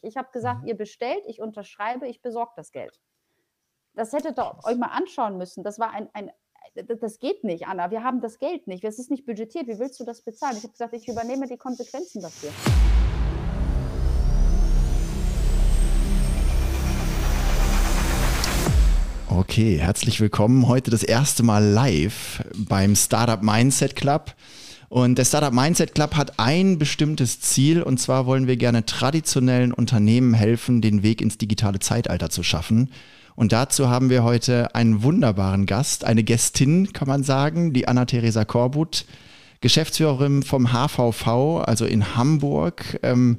Ich habe gesagt, mhm. ihr bestellt, ich unterschreibe, ich besorge das Geld. Das hättet ihr euch mal anschauen müssen. Das war ein, ein, das geht nicht, Anna. Wir haben das Geld nicht. Es ist nicht budgetiert. Wie willst du das bezahlen? Ich habe gesagt, ich übernehme die Konsequenzen dafür. Okay, herzlich willkommen. Heute das erste Mal live beim Startup Mindset Club. Und der Startup Mindset Club hat ein bestimmtes Ziel und zwar wollen wir gerne traditionellen Unternehmen helfen, den Weg ins digitale Zeitalter zu schaffen. Und dazu haben wir heute einen wunderbaren Gast, eine Gästin, kann man sagen, die Anna-Theresa Korbut, Geschäftsführerin vom HVV, also in Hamburg. Ähm,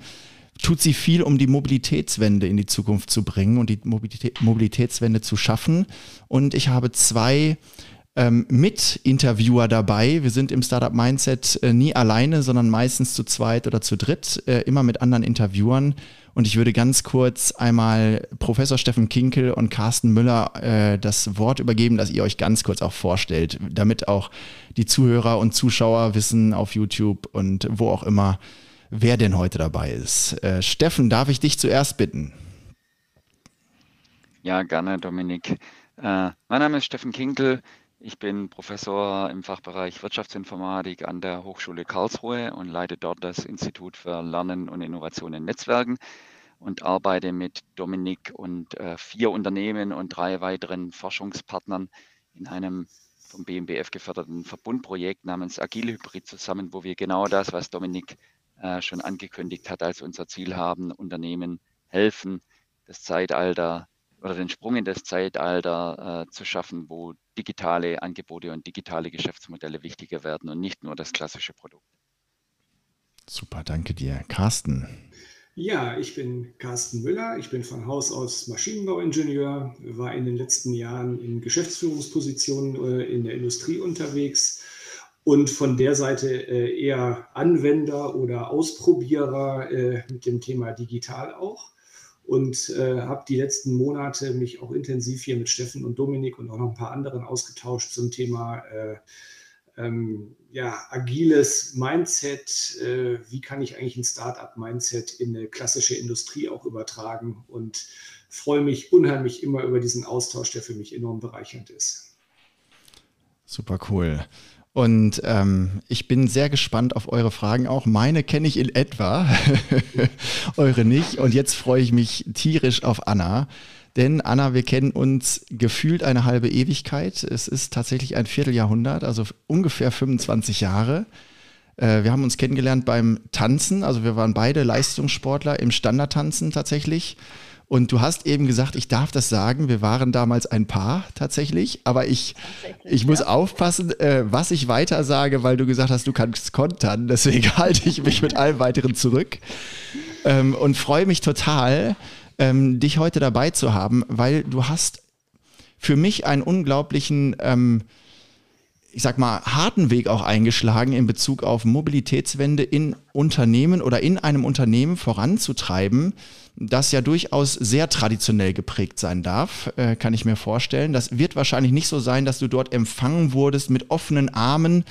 tut sie viel, um die Mobilitätswende in die Zukunft zu bringen und die Mobilität, Mobilitätswende zu schaffen. Und ich habe zwei ähm, Mit-Interviewer dabei. Wir sind im Startup Mindset äh, nie alleine, sondern meistens zu zweit oder zu dritt, äh, immer mit anderen Interviewern. Und ich würde ganz kurz einmal Professor Steffen Kinkel und Carsten Müller äh, das Wort übergeben, dass ihr euch ganz kurz auch vorstellt, damit auch die Zuhörer und Zuschauer wissen auf YouTube und wo auch immer, wer denn heute dabei ist. Äh, Steffen, darf ich dich zuerst bitten? Ja, gerne, Dominik. Äh, mein Name ist Steffen Kinkel. Ich bin Professor im Fachbereich Wirtschaftsinformatik an der Hochschule Karlsruhe und leite dort das Institut für Lernen und Innovation in Netzwerken und arbeite mit Dominik und äh, vier Unternehmen und drei weiteren Forschungspartnern in einem vom BMBF geförderten Verbundprojekt namens Agile Hybrid zusammen, wo wir genau das, was Dominik äh, schon angekündigt hat, als unser Ziel haben, Unternehmen helfen, das Zeitalter oder den Sprung in das Zeitalter äh, zu schaffen, wo digitale Angebote und digitale Geschäftsmodelle wichtiger werden und nicht nur das klassische Produkt. Super, danke dir. Carsten. Ja, ich bin Carsten Müller. Ich bin von Haus aus Maschinenbauingenieur, war in den letzten Jahren in Geschäftsführungspositionen äh, in der Industrie unterwegs und von der Seite äh, eher Anwender oder Ausprobierer äh, mit dem Thema digital auch und äh, habe die letzten Monate mich auch intensiv hier mit Steffen und Dominik und auch noch ein paar anderen ausgetauscht zum Thema äh, ähm, ja, agiles Mindset. Äh, wie kann ich eigentlich ein Startup-Mindset in eine klassische Industrie auch übertragen? Und freue mich unheimlich immer über diesen Austausch, der für mich enorm bereichernd ist. Super cool. Und ähm, ich bin sehr gespannt auf eure Fragen auch. Meine kenne ich in etwa, eure nicht. Und jetzt freue ich mich tierisch auf Anna. Denn Anna, wir kennen uns gefühlt eine halbe Ewigkeit. Es ist tatsächlich ein Vierteljahrhundert, also ungefähr 25 Jahre. Äh, wir haben uns kennengelernt beim Tanzen. Also wir waren beide Leistungssportler im Standardtanzen tatsächlich. Und du hast eben gesagt, ich darf das sagen, wir waren damals ein Paar tatsächlich, aber ich, tatsächlich, ich muss ja. aufpassen, äh, was ich weiter sage, weil du gesagt hast, du kannst kontern. Deswegen halte ich mich mit allem weiteren zurück ähm, und freue mich total, ähm, dich heute dabei zu haben, weil du hast für mich einen unglaublichen ähm, ich sag mal, harten Weg auch eingeschlagen in Bezug auf Mobilitätswende in Unternehmen oder in einem Unternehmen voranzutreiben, das ja durchaus sehr traditionell geprägt sein darf, äh, kann ich mir vorstellen. Das wird wahrscheinlich nicht so sein, dass du dort empfangen wurdest mit offenen Armen.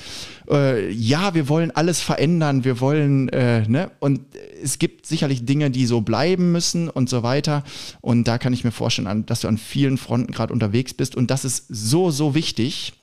Äh, ja, wir wollen alles verändern, wir wollen, äh, ne? Und es gibt sicherlich Dinge, die so bleiben müssen und so weiter. Und da kann ich mir vorstellen, dass du an vielen Fronten gerade unterwegs bist. Und das ist so, so wichtig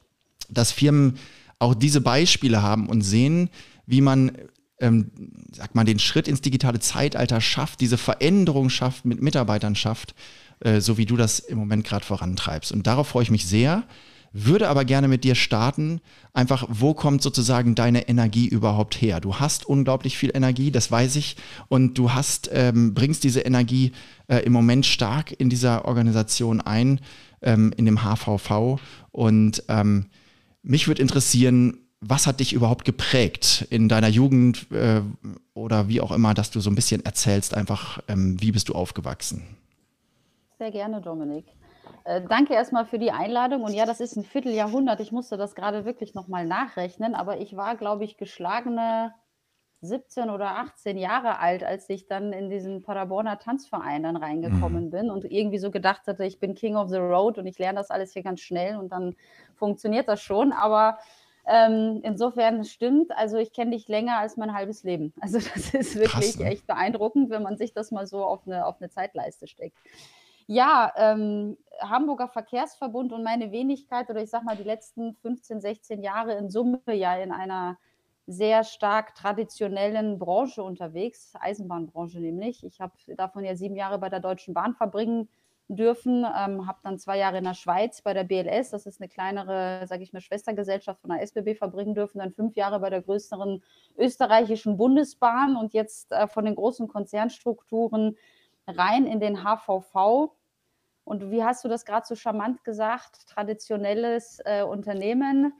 dass Firmen auch diese Beispiele haben und sehen, wie man ähm, sag mal, den Schritt ins digitale Zeitalter schafft, diese Veränderung schafft, mit Mitarbeitern schafft, äh, so wie du das im Moment gerade vorantreibst. Und darauf freue ich mich sehr. Würde aber gerne mit dir starten. Einfach, wo kommt sozusagen deine Energie überhaupt her? Du hast unglaublich viel Energie, das weiß ich. Und du hast, ähm, bringst diese Energie äh, im Moment stark in dieser Organisation ein, ähm, in dem HVV. Und ähm, mich würde interessieren, was hat dich überhaupt geprägt in deiner Jugend äh, oder wie auch immer, dass du so ein bisschen erzählst, einfach, ähm, wie bist du aufgewachsen? Sehr gerne, Dominik. Äh, danke erstmal für die Einladung. Und ja, das ist ein Vierteljahrhundert. Ich musste das gerade wirklich nochmal nachrechnen, aber ich war, glaube ich, geschlagene 17 oder 18 Jahre alt, als ich dann in diesen Paderborner Tanzverein dann reingekommen mhm. bin und irgendwie so gedacht hatte, ich bin King of the Road und ich lerne das alles hier ganz schnell und dann funktioniert das schon. Aber Ähm, insofern stimmt, also ich kenne dich länger als mein halbes Leben. Also das ist wirklich Krass, ne? echt beeindruckend, wenn man sich das mal so auf eine, auf eine Zeitleiste steckt. Ja, ähm, Hamburger Verkehrsverbund und meine Wenigkeit oder ich sag mal die letzten 15, 16 Jahre in Summe ja in einer sehr stark traditionellen Branche unterwegs, Eisenbahnbranche nämlich. Ich habe davon ja sieben Jahre bei der Deutschen Bahn verbringen dürfen, ähm, habe dann zwei Jahre in der Schweiz bei der BLS, das ist eine kleinere, sage ich mal, Schwestergesellschaft von der SBB verbringen dürfen, dann fünf Jahre bei der größeren österreichischen Bundesbahn und jetzt äh, von den großen Konzernstrukturen rein in den HVV. Und wie hast du das gerade so charmant gesagt? Traditionelles äh, Unternehmen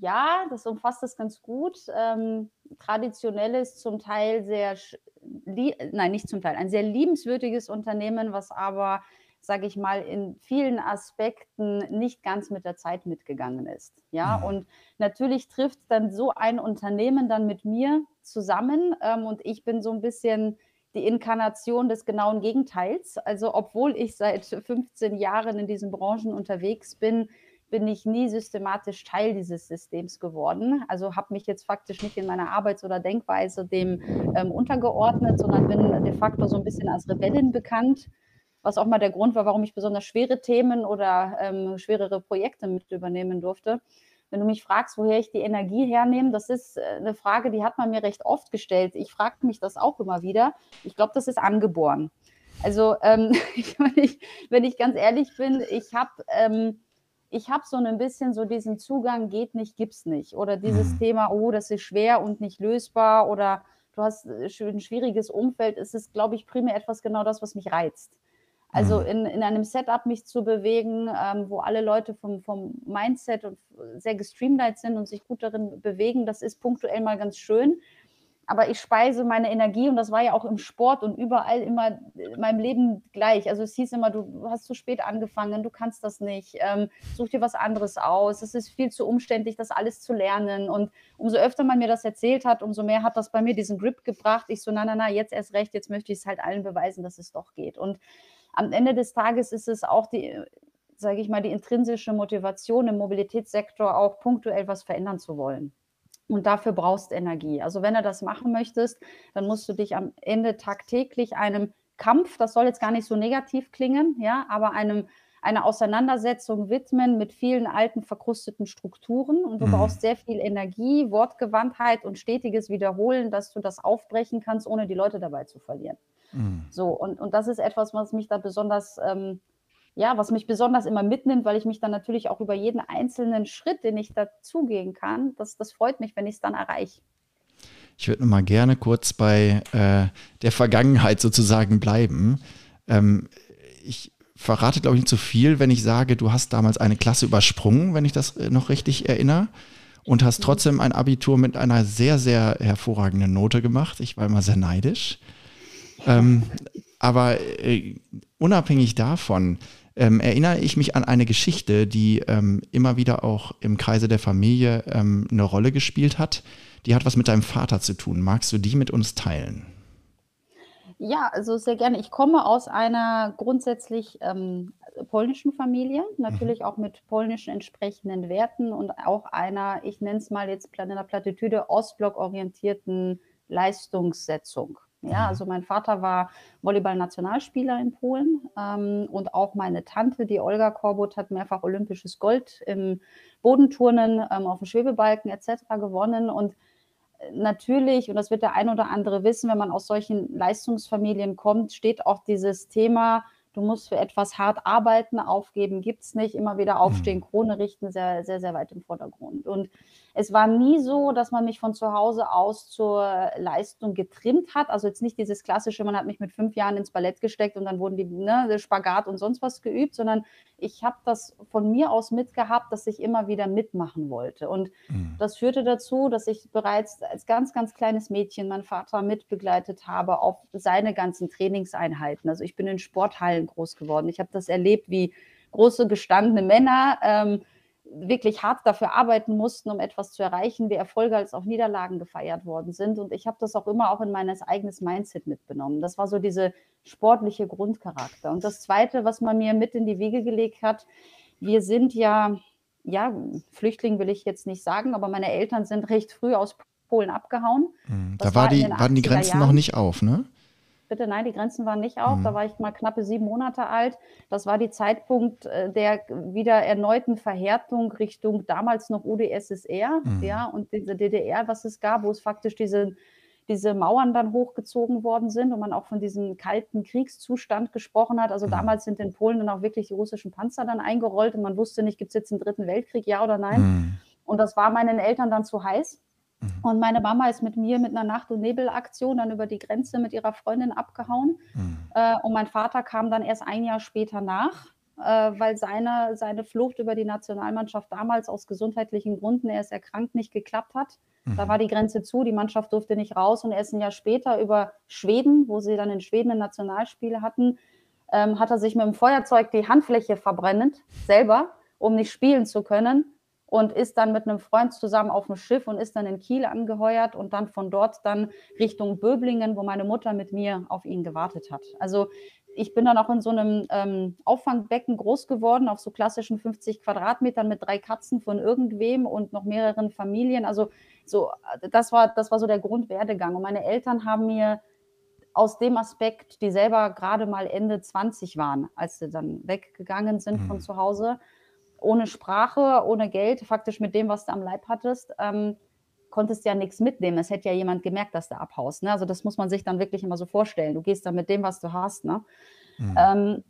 ja, das umfasst das ganz gut. Ähm, traditionelles, zum Teil sehr, nein, nicht zum Teil, ein sehr liebenswürdiges Unternehmen, was aber, sage ich mal, in vielen Aspekten nicht ganz mit der Zeit mitgegangen ist. Ja, mhm. und natürlich trifft dann so ein Unternehmen dann mit mir zusammen ähm, und ich bin so ein bisschen die Inkarnation des genauen Gegenteils. Also, obwohl ich seit 15 Jahren in diesen Branchen unterwegs bin, bin ich nie systematisch Teil dieses Systems geworden. Also habe mich jetzt faktisch nicht in meiner Arbeits- oder Denkweise dem ähm, untergeordnet, sondern bin de facto so ein bisschen als Rebellin bekannt, was auch mal der Grund war, warum ich besonders schwere Themen oder ähm, schwerere Projekte mit übernehmen durfte. Wenn du mich fragst, woher ich die Energie hernehme, das ist äh, eine Frage, die hat man mir recht oft gestellt. Ich frage mich das auch immer wieder. Ich glaube, das ist angeboren. Also ähm, wenn, ich, wenn, ich, ganz ehrlich bin, ich habe ähm, ich habe so ein bisschen so diesen Zugang, geht nicht, gibt's nicht. Oder dieses mhm. Thema, oh, das ist schwer und nicht lösbar oder du hast äh, ein schwieriges Umfeld, ist es, glaube ich, primär etwas genau das, was mich reizt. Also mhm. in, in einem Setup mich zu bewegen, ähm, wo alle Leute vom, vom Mindset und sehr gestreamlined sind und sich gut darin bewegen, das ist punktuell mal ganz schön aber ich speise meine Energie und das war ja auch im Sport und überall immer in meinem Leben gleich. Also es hieß immer, du hast zu spät angefangen, du kannst das nicht, ähm, such dir was anderes aus, es ist viel zu umständlich, das alles zu lernen. Und umso öfter man mir das erzählt hat, umso mehr hat das bei mir diesen Grip gebracht. Ich so, na, na, na, jetzt erst recht, jetzt möchte ich es halt allen beweisen, dass es doch geht. Und am Ende des Tages ist es auch die, sage ich mal, die intrinsische Motivation im Mobilitätssektor auch punktuell was verändern zu wollen. Und dafür brauchst Energie. Also wenn du das machen möchtest, dann musst du dich am Ende tagtäglich einem Kampf, das soll jetzt gar nicht so negativ klingen, ja, aber einem eine Auseinandersetzung widmen mit vielen alten verkrusteten Strukturen und du mhm. brauchst sehr viel Energie, Wortgewandtheit und stetiges Wiederholen, dass du das aufbrechen kannst, ohne die Leute dabei zu verlieren. Mhm. So, und, und das ist etwas, was mich da besonders ähm, ja, was mich besonders immer mitnimmt, weil ich mich dann natürlich auch über jeden einzelnen Schritt, den ich dazugehen kann, das, das freut mich, wenn ich es dann erreiche. Ich würde noch mal gerne kurz bei äh, der Vergangenheit sozusagen bleiben. Ähm, ich verrate, glaube ich, nicht zu viel, wenn ich sage, du hast damals eine Klasse übersprungen, wenn ich das äh, noch richtig erinnere, und hast mhm. trotzdem ein Abitur mit einer sehr, sehr hervorragenden Note gemacht. Ich war immer sehr neidisch. Ähm, aber äh, unabhängig davon, ähm, erinnere ich mich an eine Geschichte, die ähm, immer wieder auch im Kreise der Familie ähm, eine Rolle gespielt hat. Die hat was mit deinem Vater zu tun. Magst du die mit uns teilen? Ja, also sehr gerne. Ich komme aus einer grundsätzlich ähm, polnischen Familie, natürlich mhm. auch mit polnischen entsprechenden Werten und auch einer, ich nenne es mal jetzt in der Plattitüde, Ostblock-orientierten Leistungssetzung. Ja, mhm. also mein Vater war Volleyball-Nationalspieler in Polen ähm, und auch meine Tante, die Olga Korbut, hat mehrfach olympisches Gold im Bodenturnen, ähm, auf dem Schwebebalken etc. gewonnen und äh, natürlich, und das wird der ein oder andere wissen, wenn man aus solchen Leistungsfamilien kommt, steht auch dieses Thema du musst für etwas hart arbeiten, aufgeben gibt es nicht, immer wieder aufstehen, mhm. Krone richten, sehr, sehr, sehr weit im Vordergrund. Und es war nie so, dass man mich von zu Hause aus zur Leistung getrimmt hat. Also jetzt nicht dieses klassische, man hat mich mit fünf Jahren ins Ballett gesteckt und dann wurden die ne, Spagat und sonst was geübt, sondern ich habe das von mir aus mitgehabt, dass ich immer wieder mitmachen wollte. Und mhm. das führte dazu, dass ich bereits als ganz, ganz kleines Mädchen meinen Vater mitbegleitet habe auf seine ganzen Trainingseinheiten. Also ich bin in Sporthallen groß geworden. Ich habe das erlebt, wie große gestandene Männer ähm, wirklich hart dafür arbeiten mussten, um etwas zu erreichen, wie Erfolge als auch Niederlagen gefeiert worden sind. Und ich habe das auch immer auch in mein eigenes Mindset mitgenommen. Das war so diese sportliche Grundcharakter. Und das Zweite, was man mir mit in die Wiege gelegt hat, wir sind ja ja, Flüchtling will ich jetzt nicht sagen, aber meine Eltern sind recht früh aus Polen abgehauen. Mhm. Da war die, waren die Grenzen Jahren. noch nicht auf, ne? Bitte, nein, die Grenzen waren nicht auf. Mhm. Da war ich mal knappe sieben Monate alt. Das war die Zeitpunkt äh, der wieder erneuten Verhärtung Richtung damals noch UdSSR, mhm. ja, und diese DDR, was es gab, wo es faktisch diese diese Mauern dann hochgezogen worden sind und man auch von diesem kalten Kriegszustand gesprochen hat. Also mhm. damals sind in Polen dann auch wirklich die russischen Panzer dann eingerollt und man wusste nicht, gibt es jetzt einen dritten Weltkrieg, ja oder nein. Mhm. Und das war meinen Eltern dann zu heiß. Mhm. Und meine Mama ist mit mir mit einer Nacht- und Nebelaktion dann über die Grenze mit ihrer Freundin abgehauen. Mhm. Äh, und mein Vater kam dann erst ein Jahr später nach, äh, weil seine, seine Flucht über die Nationalmannschaft damals aus gesundheitlichen Gründen, er ist erkrankt, nicht geklappt hat. Da mhm. war die Grenze zu, die Mannschaft durfte nicht raus und erst ein Jahr später über Schweden, wo sie dann in Schweden ein Nationalspiel hatten, ähm, hat er sich mit dem Feuerzeug die Handfläche verbrennt, selber, um nicht spielen zu können und ist dann mit einem Freund zusammen auf dem Schiff und ist dann in Kiel angeheuert und dann von dort dann Richtung Böblingen, wo meine Mutter mit mir auf ihn gewartet hat. Also ich bin dann auch in so einem ähm, Auffangbecken groß geworden, auf so klassischen 50 Quadratmetern mit drei Katzen von irgendwem und noch mehreren Familien. Also so, das war, das war so der Grundwerdegang. Und meine Eltern haben mir aus dem Aspekt, die selber gerade mal Ende 20 waren, als sie dann weggegangen sind mhm. von zu Hause, ohne Sprache, ohne Geld, faktisch mit dem, was du am Leib hattest, ähm, konntest ja nichts mitnehmen. Es hätte ja jemand gemerkt, dass du abhaust. Ne? Also das muss man sich dann wirklich immer so vorstellen. Du gehst dann mit dem, was du hast. Ne? Mhm. Ähm,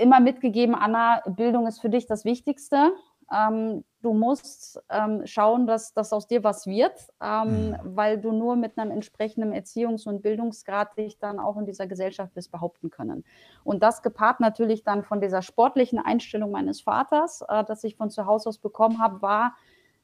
immer mitgegeben, Anna, Bildung ist für dich das Wichtigste. Ähm, du musst ähm, schauen, dass, dass aus dir was wird, ähm, mhm. weil du nur mit einem entsprechenden Erziehungs- und Bildungsgrad dich dann auch in dieser Gesellschaft wirst behaupten können. Und das gepaart natürlich dann von dieser sportlichen Einstellung meines Vaters, äh, das ich von zu Hause aus bekommen habe, war,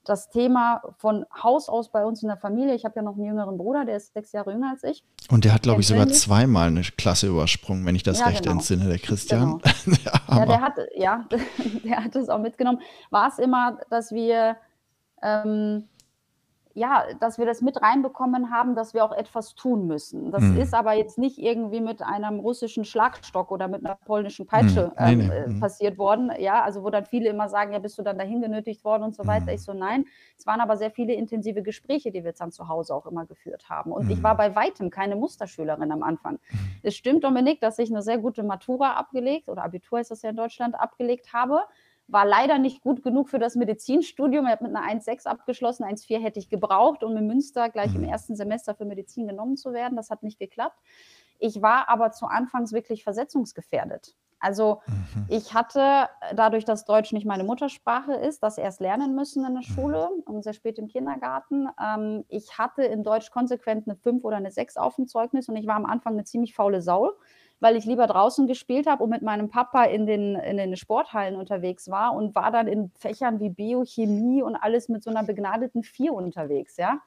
das Thema von Haus aus bei uns in der Familie. Ich habe ja noch einen jüngeren Bruder, der ist sechs Jahre jünger als ich. Und der hat, glaube ich, sogar zweimal eine Klasse übersprungen, wenn ich das ja, recht genau. entsinne, der Christian. Genau. ja, der hat, ja, der hat das auch mitgenommen. War es immer, dass wir ähm, ja, dass wir das mit reinbekommen haben, dass wir auch etwas tun müssen. Das mhm. ist aber jetzt nicht irgendwie mit einem russischen Schlagstock oder mit einer polnischen Peitsche mhm. nee, nee. Ähm, mhm. passiert worden. Ja, also wo dann viele immer sagen, ja, bist du dann dahin genötigt worden und so weiter. Mhm. Ich so, nein. Es waren aber sehr viele intensive Gespräche, die wir dann zu Hause auch immer geführt haben. Und ich war mhm. bei weitem keine Musterschülerin am Anfang. Mhm. Es stimmt, Dominik, dass ich eine sehr gute Matura abgelegt oder Abitur ist das ja in Deutschland abgelegt habe war leider nicht gut genug für das Medizinstudium. Ich habe mit einer 1,6 abgeschlossen, 1,4 hätte ich gebraucht, um in Münster gleich im mhm. ersten Semester für Medizin genommen zu werden. Das hat nicht geklappt. Ich war aber zu Anfangs wirklich versetzungsgefährdet. Also mhm. ich hatte dadurch, dass Deutsch nicht meine Muttersprache ist, das erst lernen müssen in der mhm. Schule und sehr spät im Kindergarten. Ähm, ich hatte in Deutsch konsequent eine 5 oder eine 6 auf dem Zeugnis und ich war am Anfang eine ziemlich faule Sau weil ich lieber draußen gespielt habe und mit meinem Papa in den, in den Sporthallen unterwegs war und war dann in Fächern wie Biochemie und alles mit so einer begnadeten Vier unterwegs, ja.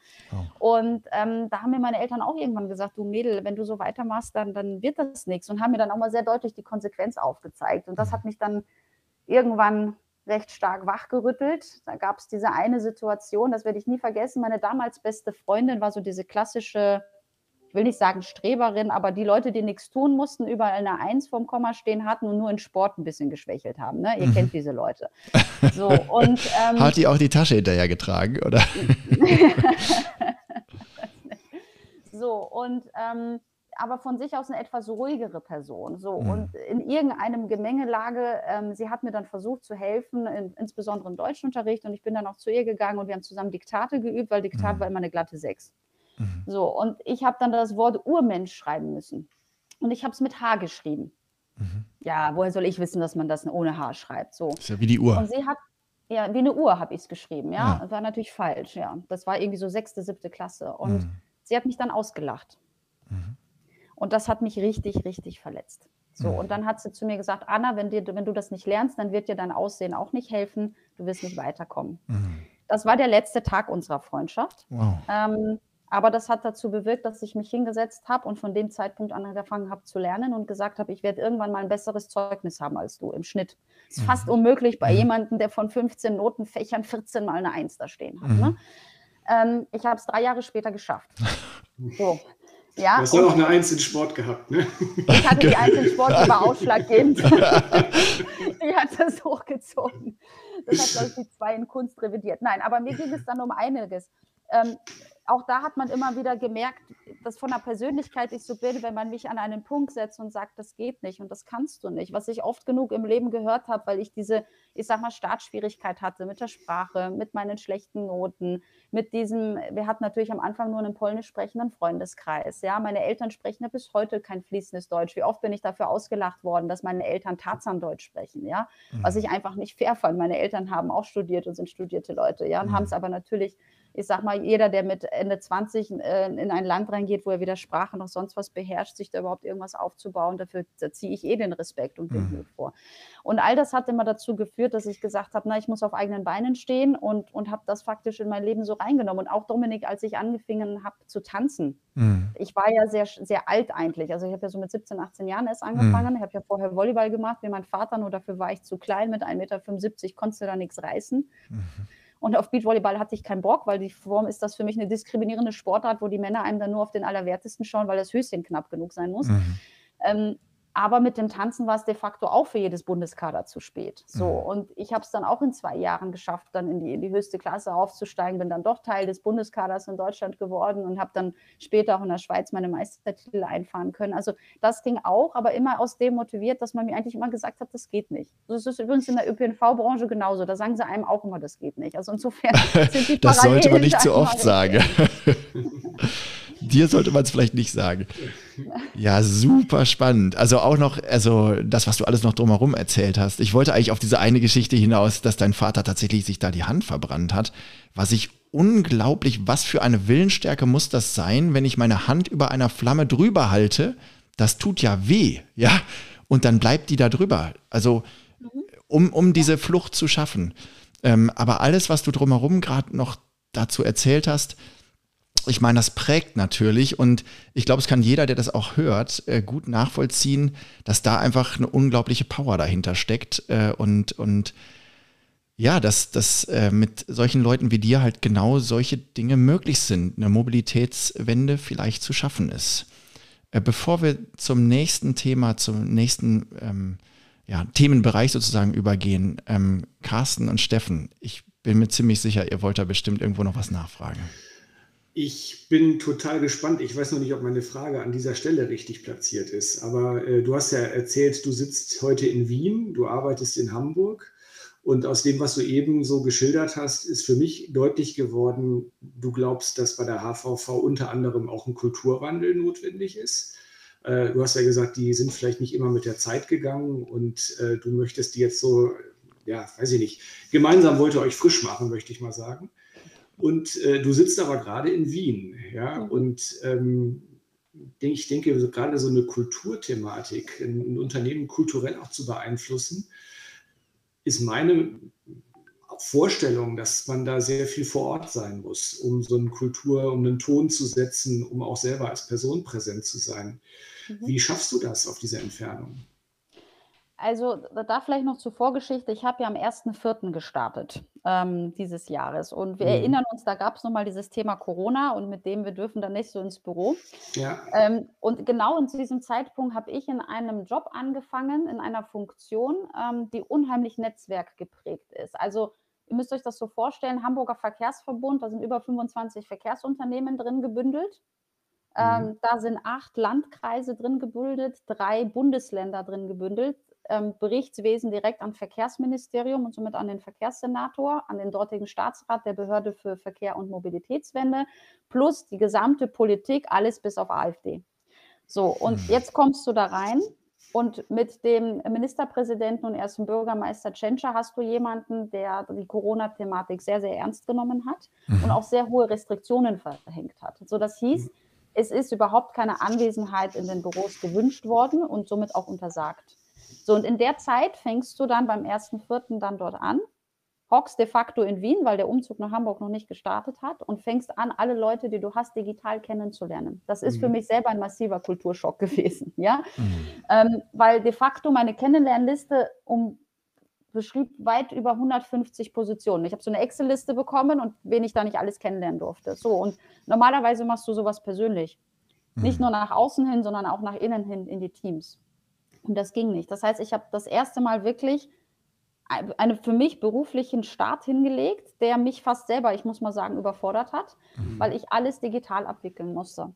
Oh. Und ähm, da haben mir meine Eltern auch irgendwann gesagt, du Mädel, wenn du so weitermachst, dann, dann wird das nichts und haben mir dann auch mal sehr deutlich die Konsequenz aufgezeigt. Und das mhm. hat mich dann irgendwann recht stark wachgerüttelt. Da gab es diese eine Situation, das werde ich nie vergessen. Meine damals beste Freundin war so diese klassische ich will nicht sagen Streberin, aber die Leute, die nichts tun mussten, überall eine Eins vom Komma stehen hatten und nur in Sport ein bisschen geschwächelt haben. Ne? Ihr mhm. kennt diese Leute. So, und, ähm, Hat die auch die Tasche hinterher getragen, oder? so, und ähm, aber von sich aus eine etwas ruhigere Person. So, mhm. und in irgendeinem Gemengelage, ähm, sie hat mir dann versucht zu helfen, in, insbesondere im Deutschunterricht, und ich bin dann auch zu ihr gegangen und wir haben zusammen Diktate geübt, weil Diktat mhm. war immer eine glatte Sechs. Mhm. So, und ich habe dann das Wort Urmensch schreiben müssen. Und ich habe es mit H geschrieben. Mhm. Ja, woher soll ich wissen, dass man das ohne H schreibt? So. Das ist ja wie die Uhr. Und sie hat, ja, wie eine Uhr habe ich es geschrieben, ja. ja. War natürlich falsch, ja. Das war irgendwie so sechste, siebte Klasse. Und mhm. sie hat mich dann ausgelacht. Mhm. Und das hat mich richtig, richtig verletzt. So, mhm. und dann hat sie zu mir gesagt, Anna, wenn, dir, wenn du das nicht lernst, dann wird dir dein Aussehen auch nicht helfen, du wirst nicht weiterkommen. Mhm. Das war der letzte Tag unserer Freundschaft. Wow. Ähm, aber das hat dazu bewirkt, dass ich mich hingesetzt habe und von dem Zeitpunkt an angefangen habe zu lernen und gesagt habe, ich werde irgendwann mal ein besseres Zeugnis haben als du im Schnitt. Ist mhm. fast unmöglich bei mhm. jemandem, der von 15 Notenfächern 14 mal eine Eins da stehen hat. Ne? Mhm. Ne? Ähm, ich habe es drei Jahre später geschafft. So. Ja, du hast ja auch eine Eins in Sport gehabt, ne? Ich hatte die Eins in Sport, war ausschlaggebend. die hat das hochgezogen. Deshalb glaube ich die zwei in Kunst revidiert. Nein, aber mir ging es dann um einiges. Ähm, auch da hat man immer wieder gemerkt, dass von der Persönlichkeit ich so bin, wenn man mich an einen Punkt setzt und sagt, das geht nicht und das kannst du nicht. Was ich oft genug im Leben gehört habe, weil ich diese, ich sag mal, Startschwierigkeit hatte mit der Sprache, mit meinen schlechten Noten, mit diesem, wir hatten natürlich am Anfang nur einen polnisch sprechenden Freundeskreis. Ja, meine Eltern sprechen ja bis heute kein fließendes Deutsch. Wie oft bin ich dafür ausgelacht worden, dass meine Eltern Tarzan-Deutsch sprechen, ja, mhm. was ich einfach nicht fair fand. Meine Eltern haben auch studiert und sind studierte Leute, ja, und mhm. haben es aber natürlich ich sag mal, jeder, der mit Ende 20 äh, in ein Land reingeht, wo er weder Sprache noch sonst was beherrscht, sich da überhaupt irgendwas aufzubauen, dafür da ziehe ich eh den Respekt und den mhm. Vor. Und all das hat immer dazu geführt, dass ich gesagt habe, na, ich muss auf eigenen Beinen stehen und, und habe das faktisch in mein Leben so reingenommen. Und auch Dominik, als ich angefangen habe zu tanzen, mhm. ich war ja sehr, sehr alt eigentlich. Also ich habe ja so mit 17, 18 Jahren erst angefangen. Mhm. Ich habe ja vorher Volleyball gemacht, wie mein Vater, nur dafür war ich zu klein, mit 1,75 Meter konntest du da nichts reißen. Und auf Beachvolleyball hatte ich keinen Bock, weil die Form ist das für mich eine diskriminierende Sportart, wo die Männer einem dann nur auf den Allerwertesten schauen, weil das Höschen knapp genug sein muss. Mhm. Ähm, aber mit dem Tanzen war es de facto auch für jedes Bundeskader zu spät. So, mhm. und ich habe es dann auch in zwei Jahren geschafft, dann in die, in die höchste Klasse aufzusteigen, bin dann doch Teil des Bundeskaders in Deutschland geworden und habe dann später auch in der Schweiz meine Meistertitel einfahren können. Also das ging auch, aber immer aus dem motiviert, dass man mir eigentlich immer gesagt hat, das geht nicht. Das ist übrigens in der ÖPNV-Branche genauso. Da sagen sie einem auch immer, das geht nicht. Also insofern sind die Das sollte man nicht zu oft sagen. Dir sollte man es vielleicht nicht sagen. Ja, super spannend. Also auch noch, also das, was du alles noch drumherum erzählt hast. Ich wollte eigentlich auf diese eine Geschichte hinaus, dass dein Vater tatsächlich sich da die Hand verbrannt hat. Was ich unglaublich, was für eine Willensstärke muss das sein, wenn ich meine Hand über einer Flamme drüber halte? Das tut ja weh, ja. Und dann bleibt die da drüber. Also, um, um diese Flucht zu schaffen. Ähm, aber alles, was du drumherum gerade noch dazu erzählt hast, ich meine, das prägt natürlich und ich glaube, es kann jeder, der das auch hört, äh, gut nachvollziehen, dass da einfach eine unglaubliche Power dahinter steckt äh, und, und ja, dass, dass äh, mit solchen Leuten wie dir halt genau solche Dinge möglich sind, eine Mobilitätswende vielleicht zu schaffen ist. bevor wir zum nächsten Thema, zum nächsten ähm, ja, Themenbereich sozusagen übergehen, ähm, Carsten und Steffen, ich bin mir ziemlich sicher, ihr wollt da bestimmt irgendwo noch was nachfragen. Ich bin total gespannt. Ich weiß noch nicht, ob meine Frage an dieser Stelle richtig platziert ist. Aber äh, du hast ja erzählt, du sitzt heute in Wien, du arbeitest in Hamburg. Und aus dem, was du eben so geschildert hast, ist für mich deutlich geworden, du glaubst, dass bei der HVV unter anderem auch ein Kulturwandel notwendig ist. Äh, du hast ja gesagt, die sind vielleicht nicht immer mit der Zeit gegangen und äh, du möchtest die jetzt so, ja, weiß ich nicht, gemeinsam wollt ihr euch frisch machen, möchte ich mal sagen. Und äh, du sitzt aber gerade in Wien, ja, mhm. und ähm, ich denke, gerade so eine Kulturthematik, ein, Unternehmen kulturell auch zu beeinflussen, ist meine Vorstellung, dass man da sehr viel vor Ort sein muss, um so eine Kultur, um einen Ton zu setzen, um auch selber als Person präsent zu sein. Mhm. Wie schaffst du das auf dieser Entfernung? Also da vielleicht noch zur Vorgeschichte. Ich habe ja am 1.4. gestartet ähm, dieses Jahres. Und wir mhm. erinnern uns, da gab es nochmal dieses Thema Corona und mit dem wir dürfen dann nicht so ins Büro. Ja. Ähm, und genau in diesem Zeitpunkt habe ich in einem Job angefangen, in einer Funktion, ähm, die unheimlich netzwerkgeprägt ist. Also ihr müsst euch das so vorstellen, Hamburger Verkehrsverbund, da sind über 25 Verkehrsunternehmen drin gebündelt. Mhm. Ähm, da sind acht Landkreise drin gebündelt, drei Bundesländer drin gebündelt, ähm, Berichtswesen direkt am Verkehrsministerium und somit an den Verkehrssenator, an den dortigen Staatsrat der Behörde für Verkehr und Mobilitätswende, plus die gesamte Politik, alles bis auf AfD. So, und hm. jetzt kommst du da rein und mit dem Ministerpräsidenten und ersten Bürgermeister Tschentscher hast du jemanden, der die Corona-Thematik sehr, sehr ernst genommen hat mhm. und auch sehr hohe Restriktionen verhängt hat. So, das hieß, mhm. es ist überhaupt keine Anwesenheit in den Büros gewünscht worden und somit auch untersagt. So, und in der Zeit fängst du dann beim 1.4. dann dort an, hockst de facto in Wien, weil der Umzug nach Hamburg noch nicht gestartet hat und fängst an, alle Leute, die du hast, digital kennenzulernen. Das ist mhm. für mich selber ein massiver Kulturschock gewesen, ja, mhm. ähm, weil de facto meine Kennenlernliste um beschrieb weit über 150 Positionen. Ich habe so eine Excel-Liste bekommen und wen ich da nicht alles kennenlernen durfte. So, und normalerweise machst du sowas persönlich. Mhm. Nicht nur nach außen hin, sondern auch nach innen hin in die Teams. Und das ging nicht. Das heißt, ich habe das erste Mal wirklich einen für mich beruflichen Start hingelegt, der mich fast selber, ich muss mal sagen, überfordert hat, mhm. weil ich alles digital abwickeln musste.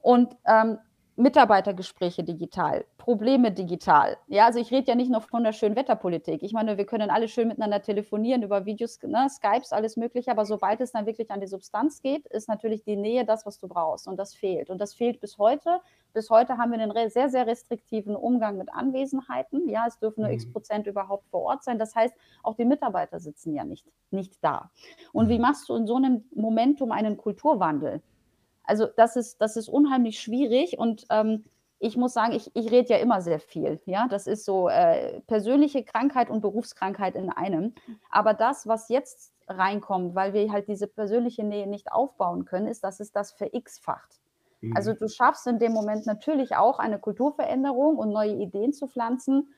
Und ähm, Mitarbeitergespräche digital, Probleme digital. Ja, also ich rede ja nicht nur von der schönen Wetterpolitik. Ich meine, wir können alle schön miteinander telefonieren über Videos, ne, Skypes, alles Mögliche, aber sobald es dann wirklich an die Substanz geht, ist natürlich die Nähe das, was du brauchst. Und das fehlt. Und das fehlt bis heute. Bis heute haben wir einen sehr, sehr restriktiven Umgang mit Anwesenheiten. Ja, es dürfen nur mhm. x Prozent überhaupt vor Ort sein. Das heißt, auch die Mitarbeiter sitzen ja nicht, nicht da. Und wie mhm. machst du in so einem Momentum einen Kulturwandel? Also das ist, das ist unheimlich schwierig und ähm, ich muss sagen, ich, ich rede ja immer sehr viel. Ja, das ist so äh, persönliche Krankheit und Berufskrankheit in einem. Aber das, was jetzt reinkommt, weil wir halt diese persönliche Nähe nicht aufbauen können, ist, dass es das verx-facht. Mhm. Also du schaffst in dem Moment natürlich auch eine Kulturveränderung und neue Ideen zu pflanzen,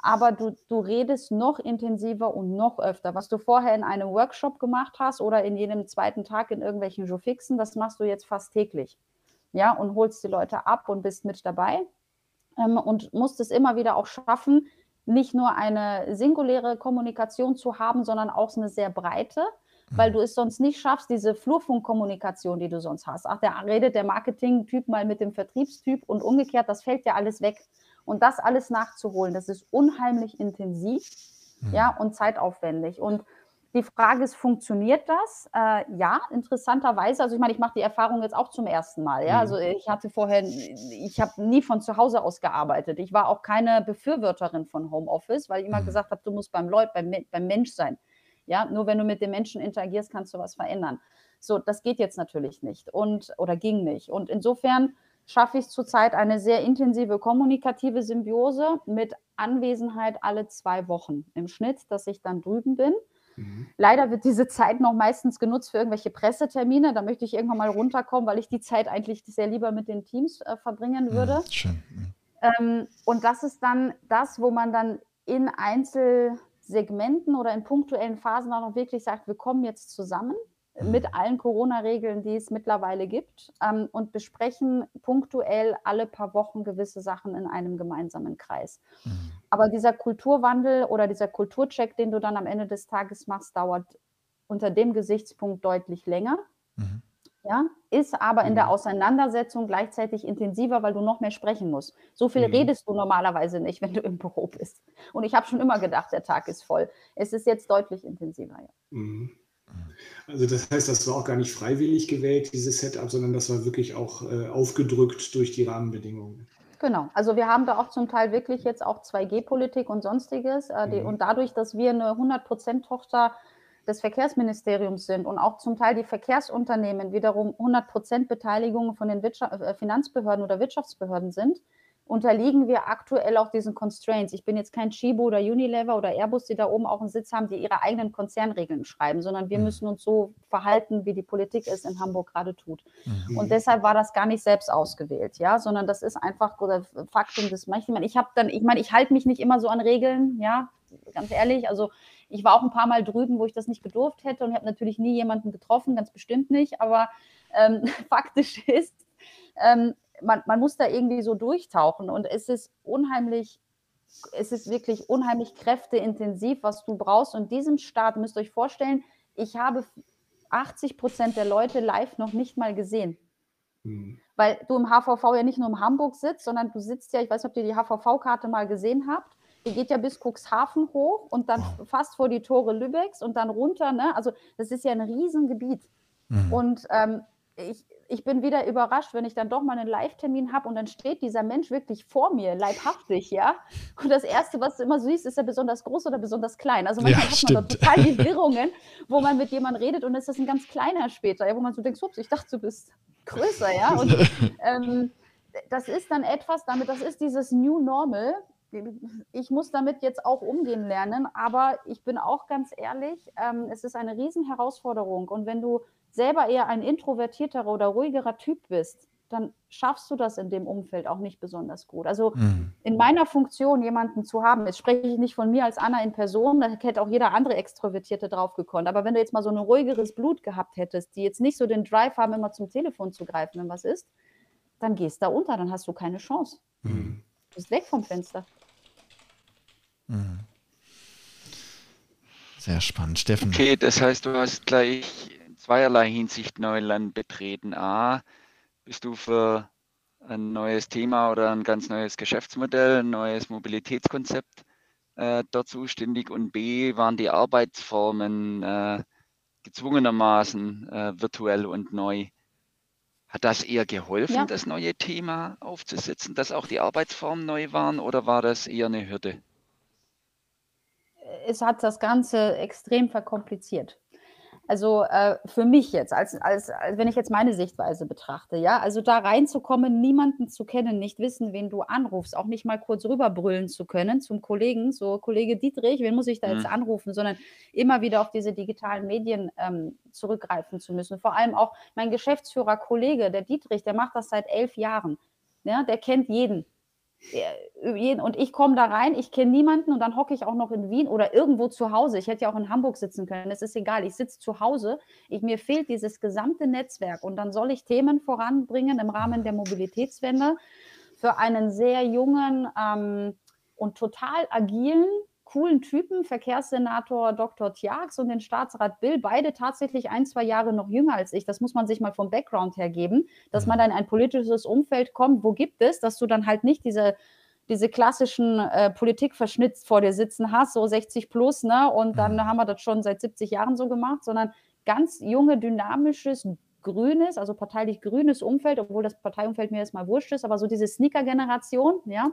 aber du, du redest noch intensiver und noch öfter. Was du vorher in einem Workshop gemacht hast oder in jedem zweiten Tag in irgendwelchen Joe-Fixen, das machst du jetzt fast täglich. Ja, und holst die Leute ab und bist mit dabei ähm, und musst es immer wieder auch schaffen, nicht nur eine singuläre Kommunikation zu haben, sondern auch eine sehr breite, weil mhm. du es sonst nicht schaffst, diese Flurfunkkommunikation, die du sonst hast. Ach, da redet der Marketing-Typ mal mit dem Vertriebstyp und umgekehrt, das fällt ja alles weg. Und das alles nachzuholen, das ist unheimlich intensiv mhm. ja, und zeitaufwendig. Und die Frage ist, funktioniert das? Äh, ja, interessanterweise. Also ich meine, ich mache die Erfahrung jetzt auch zum ersten Mal. Ja? Mhm. Also ich hatte vorher, ich habe nie von zu Hause aus gearbeitet. Ich war auch keine Befürworterin von Homeoffice, weil ich immer mhm. gesagt habe, du musst beim Leut, beim, beim Mensch sein. Ja, nur wenn du mit den Menschen interagierst, kannst du was verändern. So, das geht jetzt natürlich nicht und oder ging nicht. Und insofern schaffe ich zurzeit eine sehr intensive kommunikative Symbiose mit Anwesenheit alle zwei Wochen im Schnitt, dass ich dann drüben bin. Mhm. Leider wird diese Zeit noch meistens genutzt für irgendwelche Pressetermine. Da möchte ich irgendwann mal runterkommen, weil ich die Zeit eigentlich sehr lieber mit den Teams äh, verbringen mhm, würde. Mhm, schön. Ähm, und das ist dann das, wo man dann in Einzelsegmenten oder in punktuellen Phasen auch noch wirklich sagt, wir kommen jetzt zusammen mit allen Corona-Regeln, die es mittlerweile gibt ähm, und besprechen punktuell alle paar Wochen gewisse Sachen in einem gemeinsamen Kreis. Mhm. Aber dieser Kulturwandel oder dieser Kulturcheck, den du dann am Ende des Tages machst, dauert unter dem Gesichtspunkt deutlich länger. Mhm. Ja, ist aber in der mhm. Auseinandersetzung gleichzeitig intensiver, weil du noch mehr sprechen musst. So viel mhm. redest du normalerweise nicht, wenn du im Büro bist. Und ich habe schon immer gedacht, der Tag ist voll. Es ist jetzt deutlich intensiver. Ja. Mhm. Also das heißt, das war auch gar nicht freiwillig gewählt, dieses Setup, sondern das war wirklich auch äh, aufgedrückt durch die Rahmenbedingungen. Genau, also wir haben da auch zum Teil wirklich jetzt auch 2G-Politik und sonstiges. Äh, die, mhm. Und dadurch, dass wir eine 100%-Tochter des Verkehrsministeriums sind und auch zum Teil die Verkehrsunternehmen wiederum 100% Beteiligung von den Wirtschaft, äh, Finanzbehörden oder Wirtschaftsbehörden sind, unterliegen wir aktuell auch diesen Constraints. Ich bin jetzt kein Chibo oder Unilever oder Airbus, die da oben auch einen Sitz haben, die ihre eigenen Konzernregeln schreiben, sondern wir mhm. müssen uns so verhalten, wie die Politik es in Hamburg gerade tut. Mhm. Und deshalb war das gar nicht selbst ausgewählt, ja, sondern das ist einfach Faktum des manchmal. Ich habe dann, ich meine, ich halte mich nicht immer so an Regeln, ja, ganz ehrlich. Also ich war auch ein paar Mal drüben, wo ich das nicht gedurft hätte und habe natürlich nie jemanden getroffen, ganz bestimmt nicht. Aber ähm, faktisch ist, ähm, man, man muss da irgendwie so durchtauchen und es ist unheimlich, es ist wirklich unheimlich kräfteintensiv, was du brauchst. Und diesen Start müsst ihr euch vorstellen, ich habe 80 Prozent der Leute live noch nicht mal gesehen. Mhm. Weil du im HVV ja nicht nur in Hamburg sitzt, sondern du sitzt ja, ich weiß nicht, ob ihr die HVV-Karte mal gesehen habt, die geht ja bis Cuxhaven hoch und dann wow. fast vor die Tore Lübecks und dann runter. Ne? Also das ist ja ein Riesengebiet. Mhm. Und ähm, ich, ich bin wieder überrascht, wenn ich dann doch mal einen Live-Termin habe und dann steht dieser Mensch wirklich vor mir, leibhaftig, ja. Und das Erste, was du immer siehst, ist er besonders groß oder besonders klein. Also manchmal ja, hat man da total die Wirrungen, wo man mit jemandem redet und es ist ein ganz kleiner später, ja, wo man so denkt, ups, ich dachte, du bist größer, ja. Und ähm, das ist dann etwas, damit, das ist dieses New Normal. Ich muss damit jetzt auch umgehen lernen, aber ich bin auch ganz ehrlich, ähm, es ist eine Riesenherausforderung. Und wenn du selber eher ein introvertierterer oder ruhigerer Typ bist, dann schaffst du das in dem Umfeld auch nicht besonders gut. Also mhm. in meiner Funktion jemanden zu haben, jetzt spreche ich nicht von mir als Anna in Person, da hätte auch jeder andere Extrovertierte drauf gekonnt. Aber wenn du jetzt mal so ein ruhigeres Blut gehabt hättest, die jetzt nicht so den Drive haben, immer zum Telefon zu greifen, wenn was ist, dann gehst du da unter, dann hast du keine Chance. Mhm. Du bist weg vom Fenster. Mhm. Sehr spannend. Steffen. Okay, das heißt, du hast gleich zweierlei Hinsicht Neuland betreten. A, bist du für ein neues Thema oder ein ganz neues Geschäftsmodell, ein neues Mobilitätskonzept äh, dort zuständig und B, waren die Arbeitsformen äh, gezwungenermaßen äh, virtuell und neu. Hat das eher geholfen, ja. das neue Thema aufzusetzen, dass auch die Arbeitsformen neu waren oder war das eher eine Hürde? Es hat das Ganze extrem verkompliziert. Also äh, für mich jetzt, als, als, als wenn ich jetzt meine Sichtweise betrachte, ja, also da reinzukommen, niemanden zu kennen, nicht wissen, wen du anrufst, auch nicht mal kurz rüberbrüllen zu können zum Kollegen, so Kollege Dietrich, wen muss ich da mhm. jetzt anrufen, sondern immer wieder auf diese digitalen Medien ähm, zurückgreifen zu müssen. Vor allem auch mein Geschäftsführer, Kollege, der Dietrich, der macht das seit elf Jahren. Ja, der kennt jeden und ich komme da rein, ich kenne niemanden und dann hocke ich auch noch in Wien oder irgendwo zu Hause. Ich hätte ja auch in Hamburg sitzen können, es ist egal. Ich sitze zu Hause, ich, mir fehlt dieses gesamte Netzwerk und dann soll ich Themen voranbringen im Rahmen der Mobilitätswende für einen sehr jungen ähm, und total agilen coolen Typen, Verkehrssenator Dr. Tjax und den Staatsrat Bill, beide tatsächlich ein, zwei Jahre noch jünger als ich. Das muss man sich mal vom Background her geben, dass man dann in ein politisches Umfeld kommt, wo gibt es, dass du dann halt nicht diese diese klassischen äh, Politikverschnitt vor dir sitzen hast, so 60 plus, ne? Und dann haben wir das schon seit 70 Jahren so gemacht, sondern ganz junge, dynamisches, grünes, also parteilich grünes Umfeld, obwohl das Parteiumfeld mir jetzt mal wurscht ist, aber so diese Sneaker-Generation, ja,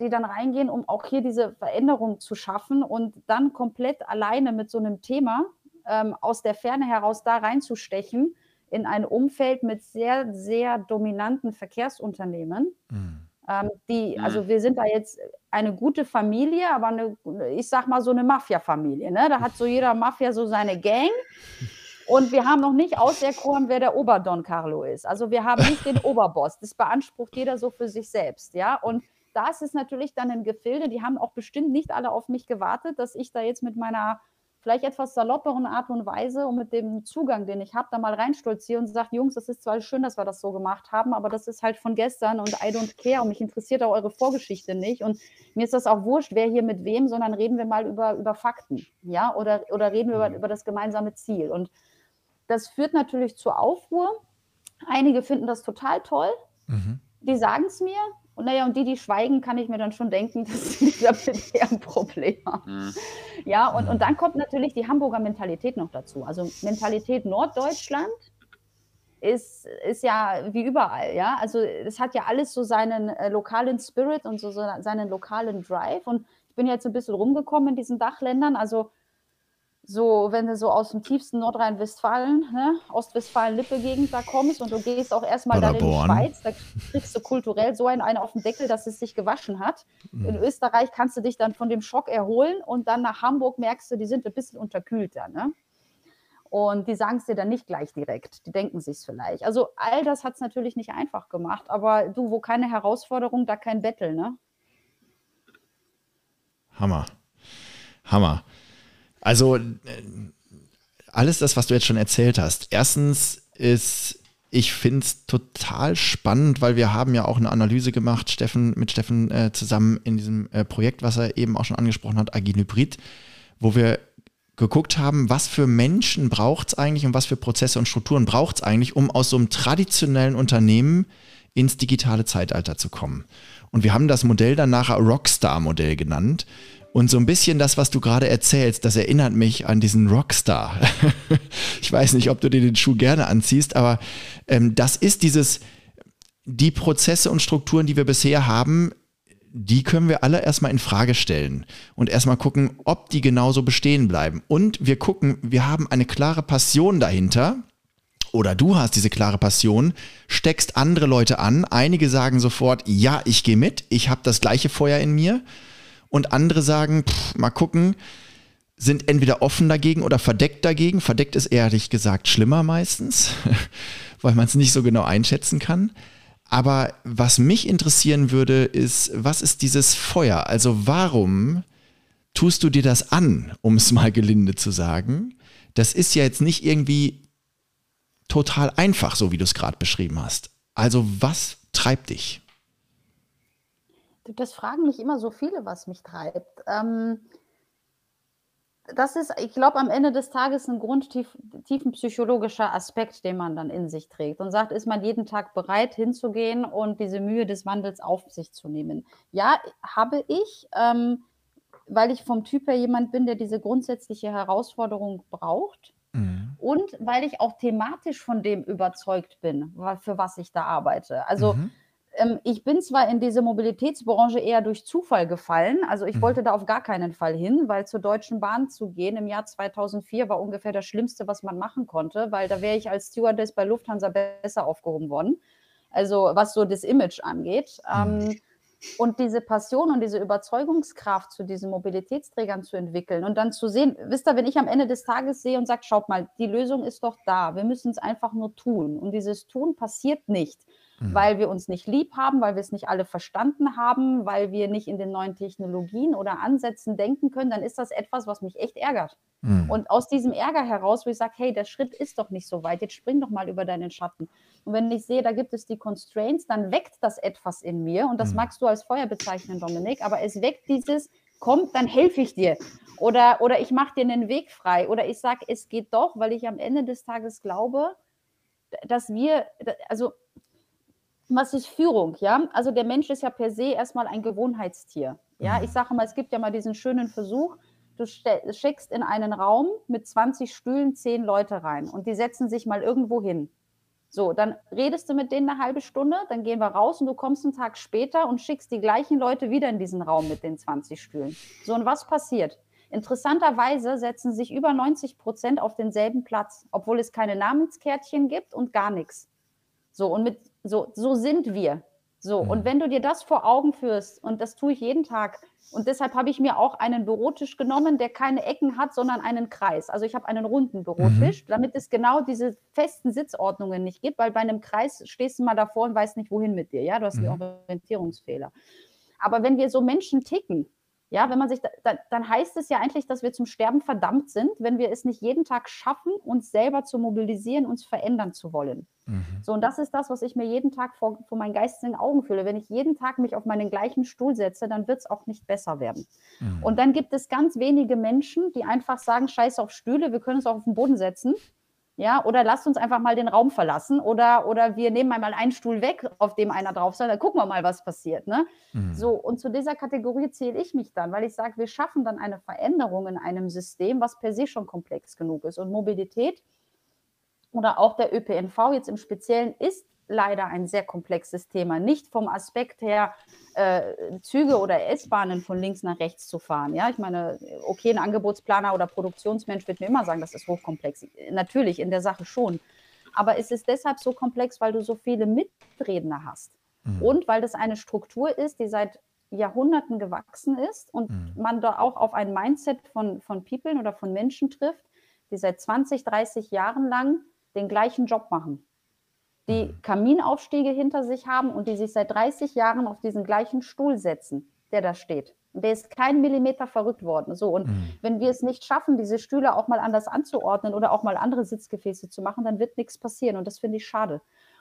die dann reingehen, um auch hier diese Veränderung zu schaffen und dann komplett alleine mit so einem Thema ähm, aus der Ferne heraus da reinzustechen in ein Umfeld mit sehr, sehr dominanten Verkehrsunternehmen. Mhm. Ähm, die, mhm. also wir sind da jetzt eine gute Familie, aber eine, ich sag mal so eine Mafia-Familie. Ne? Da hat so jeder Mafia so seine Gang. Und wir haben noch nicht auserkoren, wer der Oberdon Carlo ist. Also wir haben nicht den Oberboss. Das beansprucht jeder so für sich selbst, ja. Und das ist natürlich dann ein Gefilde, die haben auch bestimmt nicht alle auf mich gewartet, dass ich da jetzt mit meiner vielleicht etwas salopperen Art und Weise und mit dem Zugang, den ich habe, da mal reinstolziere und sage, Jungs, das ist zwar schön, dass wir das so gemacht haben, aber das ist halt von gestern und I don't care und mich interessiert auch eure Vorgeschichte nicht und mir ist das auch wurscht, wer hier mit wem, sondern reden wir mal über, über Fakten, ja, oder, oder reden wir über, mhm. über das gemeinsame Ziel und das führt natürlich zu Aufruhr. Einige finden das total toll. Mhm. Die sagen es mir, und naja, und die, die schweigen, kann ich mir dann schon denken, dass sie damit eher ein Problem haben. Mhm. Ja, und, und dann kommt natürlich die Hamburger Mentalität noch dazu. Also Mentalität Norddeutschland ist, ist ja wie überall, ja. Also es hat ja alles so seinen äh, lokalen Spirit und so, so seinen lokalen Drive. Und ich bin jetzt ein bisschen rumgekommen in diesen Dachländern. Also so, wenn du so aus dem tiefsten Nordrhein-Westfalen, ne, Ostwestfalen-Lippe-Gegend da kommst und du gehst auch erstmal da in die Schweiz, da kriegst du kulturell so einen, einen auf den Deckel, dass es sich gewaschen hat. Mhm. In Österreich kannst du dich dann von dem Schock erholen und dann nach Hamburg merkst du, die sind ein bisschen unterkühlter. Ne? Und die sagen es dir dann nicht gleich direkt. Die denken sich vielleicht. Also all das hat es natürlich nicht einfach gemacht. Aber du, wo keine Herausforderung, da kein Battle, ne? Hammer. Hammer. Also äh, alles das, was du jetzt schon erzählt hast. Erstens ist, ich finde es total spannend, weil wir haben ja auch eine Analyse gemacht, Steffen, mit Steffen äh, zusammen in diesem äh, Projekt, was er eben auch schon angesprochen hat, Agil Hybrid, wo wir geguckt haben, was für Menschen braucht es eigentlich und was für Prozesse und Strukturen braucht es eigentlich, um aus so einem traditionellen Unternehmen ins digitale Zeitalter zu kommen. Und wir haben das Modell dann nachher Rockstar-Modell genannt. Und so ein bisschen das, was du gerade erzählst, das erinnert mich an diesen Rockstar. ich weiß nicht, ob du dir den Schuh gerne anziehst, aber ähm, das ist dieses, die Prozesse und Strukturen, die wir bisher haben, die können wir alle erstmal in Frage stellen und erstmal gucken, ob die genauso bestehen bleiben. Und wir gucken, wir haben eine klare Passion dahinter. Oder du hast diese klare Passion, steckst andere Leute an. Einige sagen sofort, ja, ich gehe mit, ich habe das gleiche Feuer in mir und andere sagen, pff, mal gucken, sind entweder offen dagegen oder verdeckt dagegen. Verdeckt ist ehrlich gesagt schlimmer meistens, weil man es nicht so genau einschätzen kann. Aber was mich interessieren würde, ist, was ist dieses Feuer? Also warum tust du dir das an, um es mal gelinde zu sagen? Das ist ja jetzt nicht irgendwie total einfach, so wie du es gerade beschrieben hast. Also was treibt dich? Das fragen mich immer so viele, was mich treibt. Ähm, das ist, ich glaube, am Ende des Tages ein grundtiefenpsychologischer Aspekt, den man dann in sich trägt und sagt, ist man jeden Tag bereit hinzugehen und diese Mühe des Wandels auf sich zu nehmen? Ja, habe ich, ähm, weil ich vom Typ her jemand bin, der diese grundsätzliche Herausforderung braucht. Mhm. Und weil ich auch thematisch von dem überzeugt bin, für was ich da arbeite. Also mhm ähm, ich bin zwar in diese Mobilitätsbranche eher durch Zufall gefallen, also ich mhm. wollte da auf gar keinen Fall hin, weil zur Deutschen Bahn zu gehen im Jahr 2004 war ungefähr das Schlimmste, was man machen konnte, weil da wäre ich als Stewardess bei Lufthansa besser aufgehoben worden. Also was so das Image angeht. Ähm, mhm. und diese Passion und diese Überzeugungskraft zu diesen Mobilitätsträgern zu entwickeln und dann zu sehen, wisst ihr, wenn ich am Ende des Tages sehe und sage, schaut mal, die Lösung ist doch da, wir müssen es einfach nur tun. Und dieses Tun passiert nicht mhm. weil wir uns nicht lieb haben, weil wir es nicht alle verstanden haben, weil wir nicht in den neuen Technologien oder Ansätzen denken können, dann ist das etwas, was mich echt ärgert. Mhm. Und aus diesem Ärger heraus, wo ich sage, hey, der Schritt ist doch nicht so weit, jetzt spring doch mal über deinen Schatten. Und wenn ich sehe, da gibt es die Constraints, dann weckt das etwas in mir und das mhm. magst du als Feuer bezeichnen, Dominik, aber es weckt dieses, komm, dann helfe ich dir. Oder, oder ich mache dir einen Weg frei. Oder ich sage, es geht doch, weil ich am Ende des Tages glaube, dass wir, also was ist Führung? Ja, also der Mensch ist ja per se erstmal ein Gewohnheitstier. Ja, ich mhm. sage mal, es gibt ja mal diesen schönen Versuch, du schickst in einen Raum mit 20 Stühlen 10 Leute rein und die setzen sich mal irgendwo hin. So, dann redest du mit denen eine halbe Stunde, dann gehen wir raus und du kommst einen Tag später und schickst die gleichen Leute wieder in diesen Raum mit den 20 Stühlen. So, und was passiert? Interessanterweise setzen sich über 90 Prozent auf denselben Platz, obwohl es keine Namenskärtchen gibt und gar nichts. So, und mit, so, so sind wir. So, mhm. und wenn du dir das vor Augen führst, und das tue ich jeden Tag, und deshalb habe ich mir auch einen Bürotisch genommen, der keine Ecken hat, sondern einen Kreis. Also ich habe einen runden Bürotisch, mhm. damit es genau diese festen Sitzordnungen nicht gibt, weil bei einem Kreis stehst du mal davor und weißt nicht, wohin mit dir. Ja, du hast mhm. einen Orientierungsfehler. Aber wenn wir so Menschen ticken, ja, wenn man sich, da, dann heißt es ja eigentlich, dass wir zum Sterben verdammt sind, wenn wir es nicht jeden Tag schaffen, uns selber zu mobilisieren, uns verändern zu wollen. Mhm. So, und das ist das, was ich mir jeden Tag vor, vor meinen geistigen Augen fühle. Wenn ich jeden Tag mich auf meinen gleichen Stuhl setze, dann wird es auch nicht besser werden. Mhm. Und dann gibt es ganz wenige Menschen, die einfach sagen, scheiß auf Stühle, wir können uns auch auf den Boden setzen ja, oder lasst uns einfach mal den Raum verlassen oder, oder wir nehmen einmal einen Stuhl weg, auf dem einer drauf soll, dann gucken wir mal, was passiert. Ne? Mhm. So, und zu dieser Kategorie zähle ich mich dann, weil ich sage, wir schaffen dann eine Veränderung in einem System, was per se schon komplex genug ist. Und Mobilität oder auch der ÖPNV jetzt im Speziellen ist leider ein sehr komplexes Thema. Nicht vom Aspekt her, äh, Züge oder S-Bahnen von links nach rechts zu fahren. Ja, ich meine, okay, ein Angebotsplaner oder Produktionsmensch wird mir immer sagen, das ist hochkomplex. Natürlich, in der Sache schon. Aber es ist deshalb so komplex, weil du so viele Mitredner hast. Mhm. Und weil das eine Struktur ist, die seit Jahrhunderten gewachsen ist und mhm. man da auch auf ein Mindset von, von People oder von Menschen trifft, die seit 20, 30 Jahren lang den gleichen Job machen die. Kaminaufstiege hinter sich haben und die sich seit 30 Jahren auf diesen gleichen Stuhl setzen, der da steht. Und der ist kein Millimeter verrückt worden. So, und mhm. wenn wir es nicht schaffen, diese Stühle auch mal anders anzuordnen oder auch mal andere Sitzgefäße zu machen, dann wird nichts passieren. Und das finde ich schade.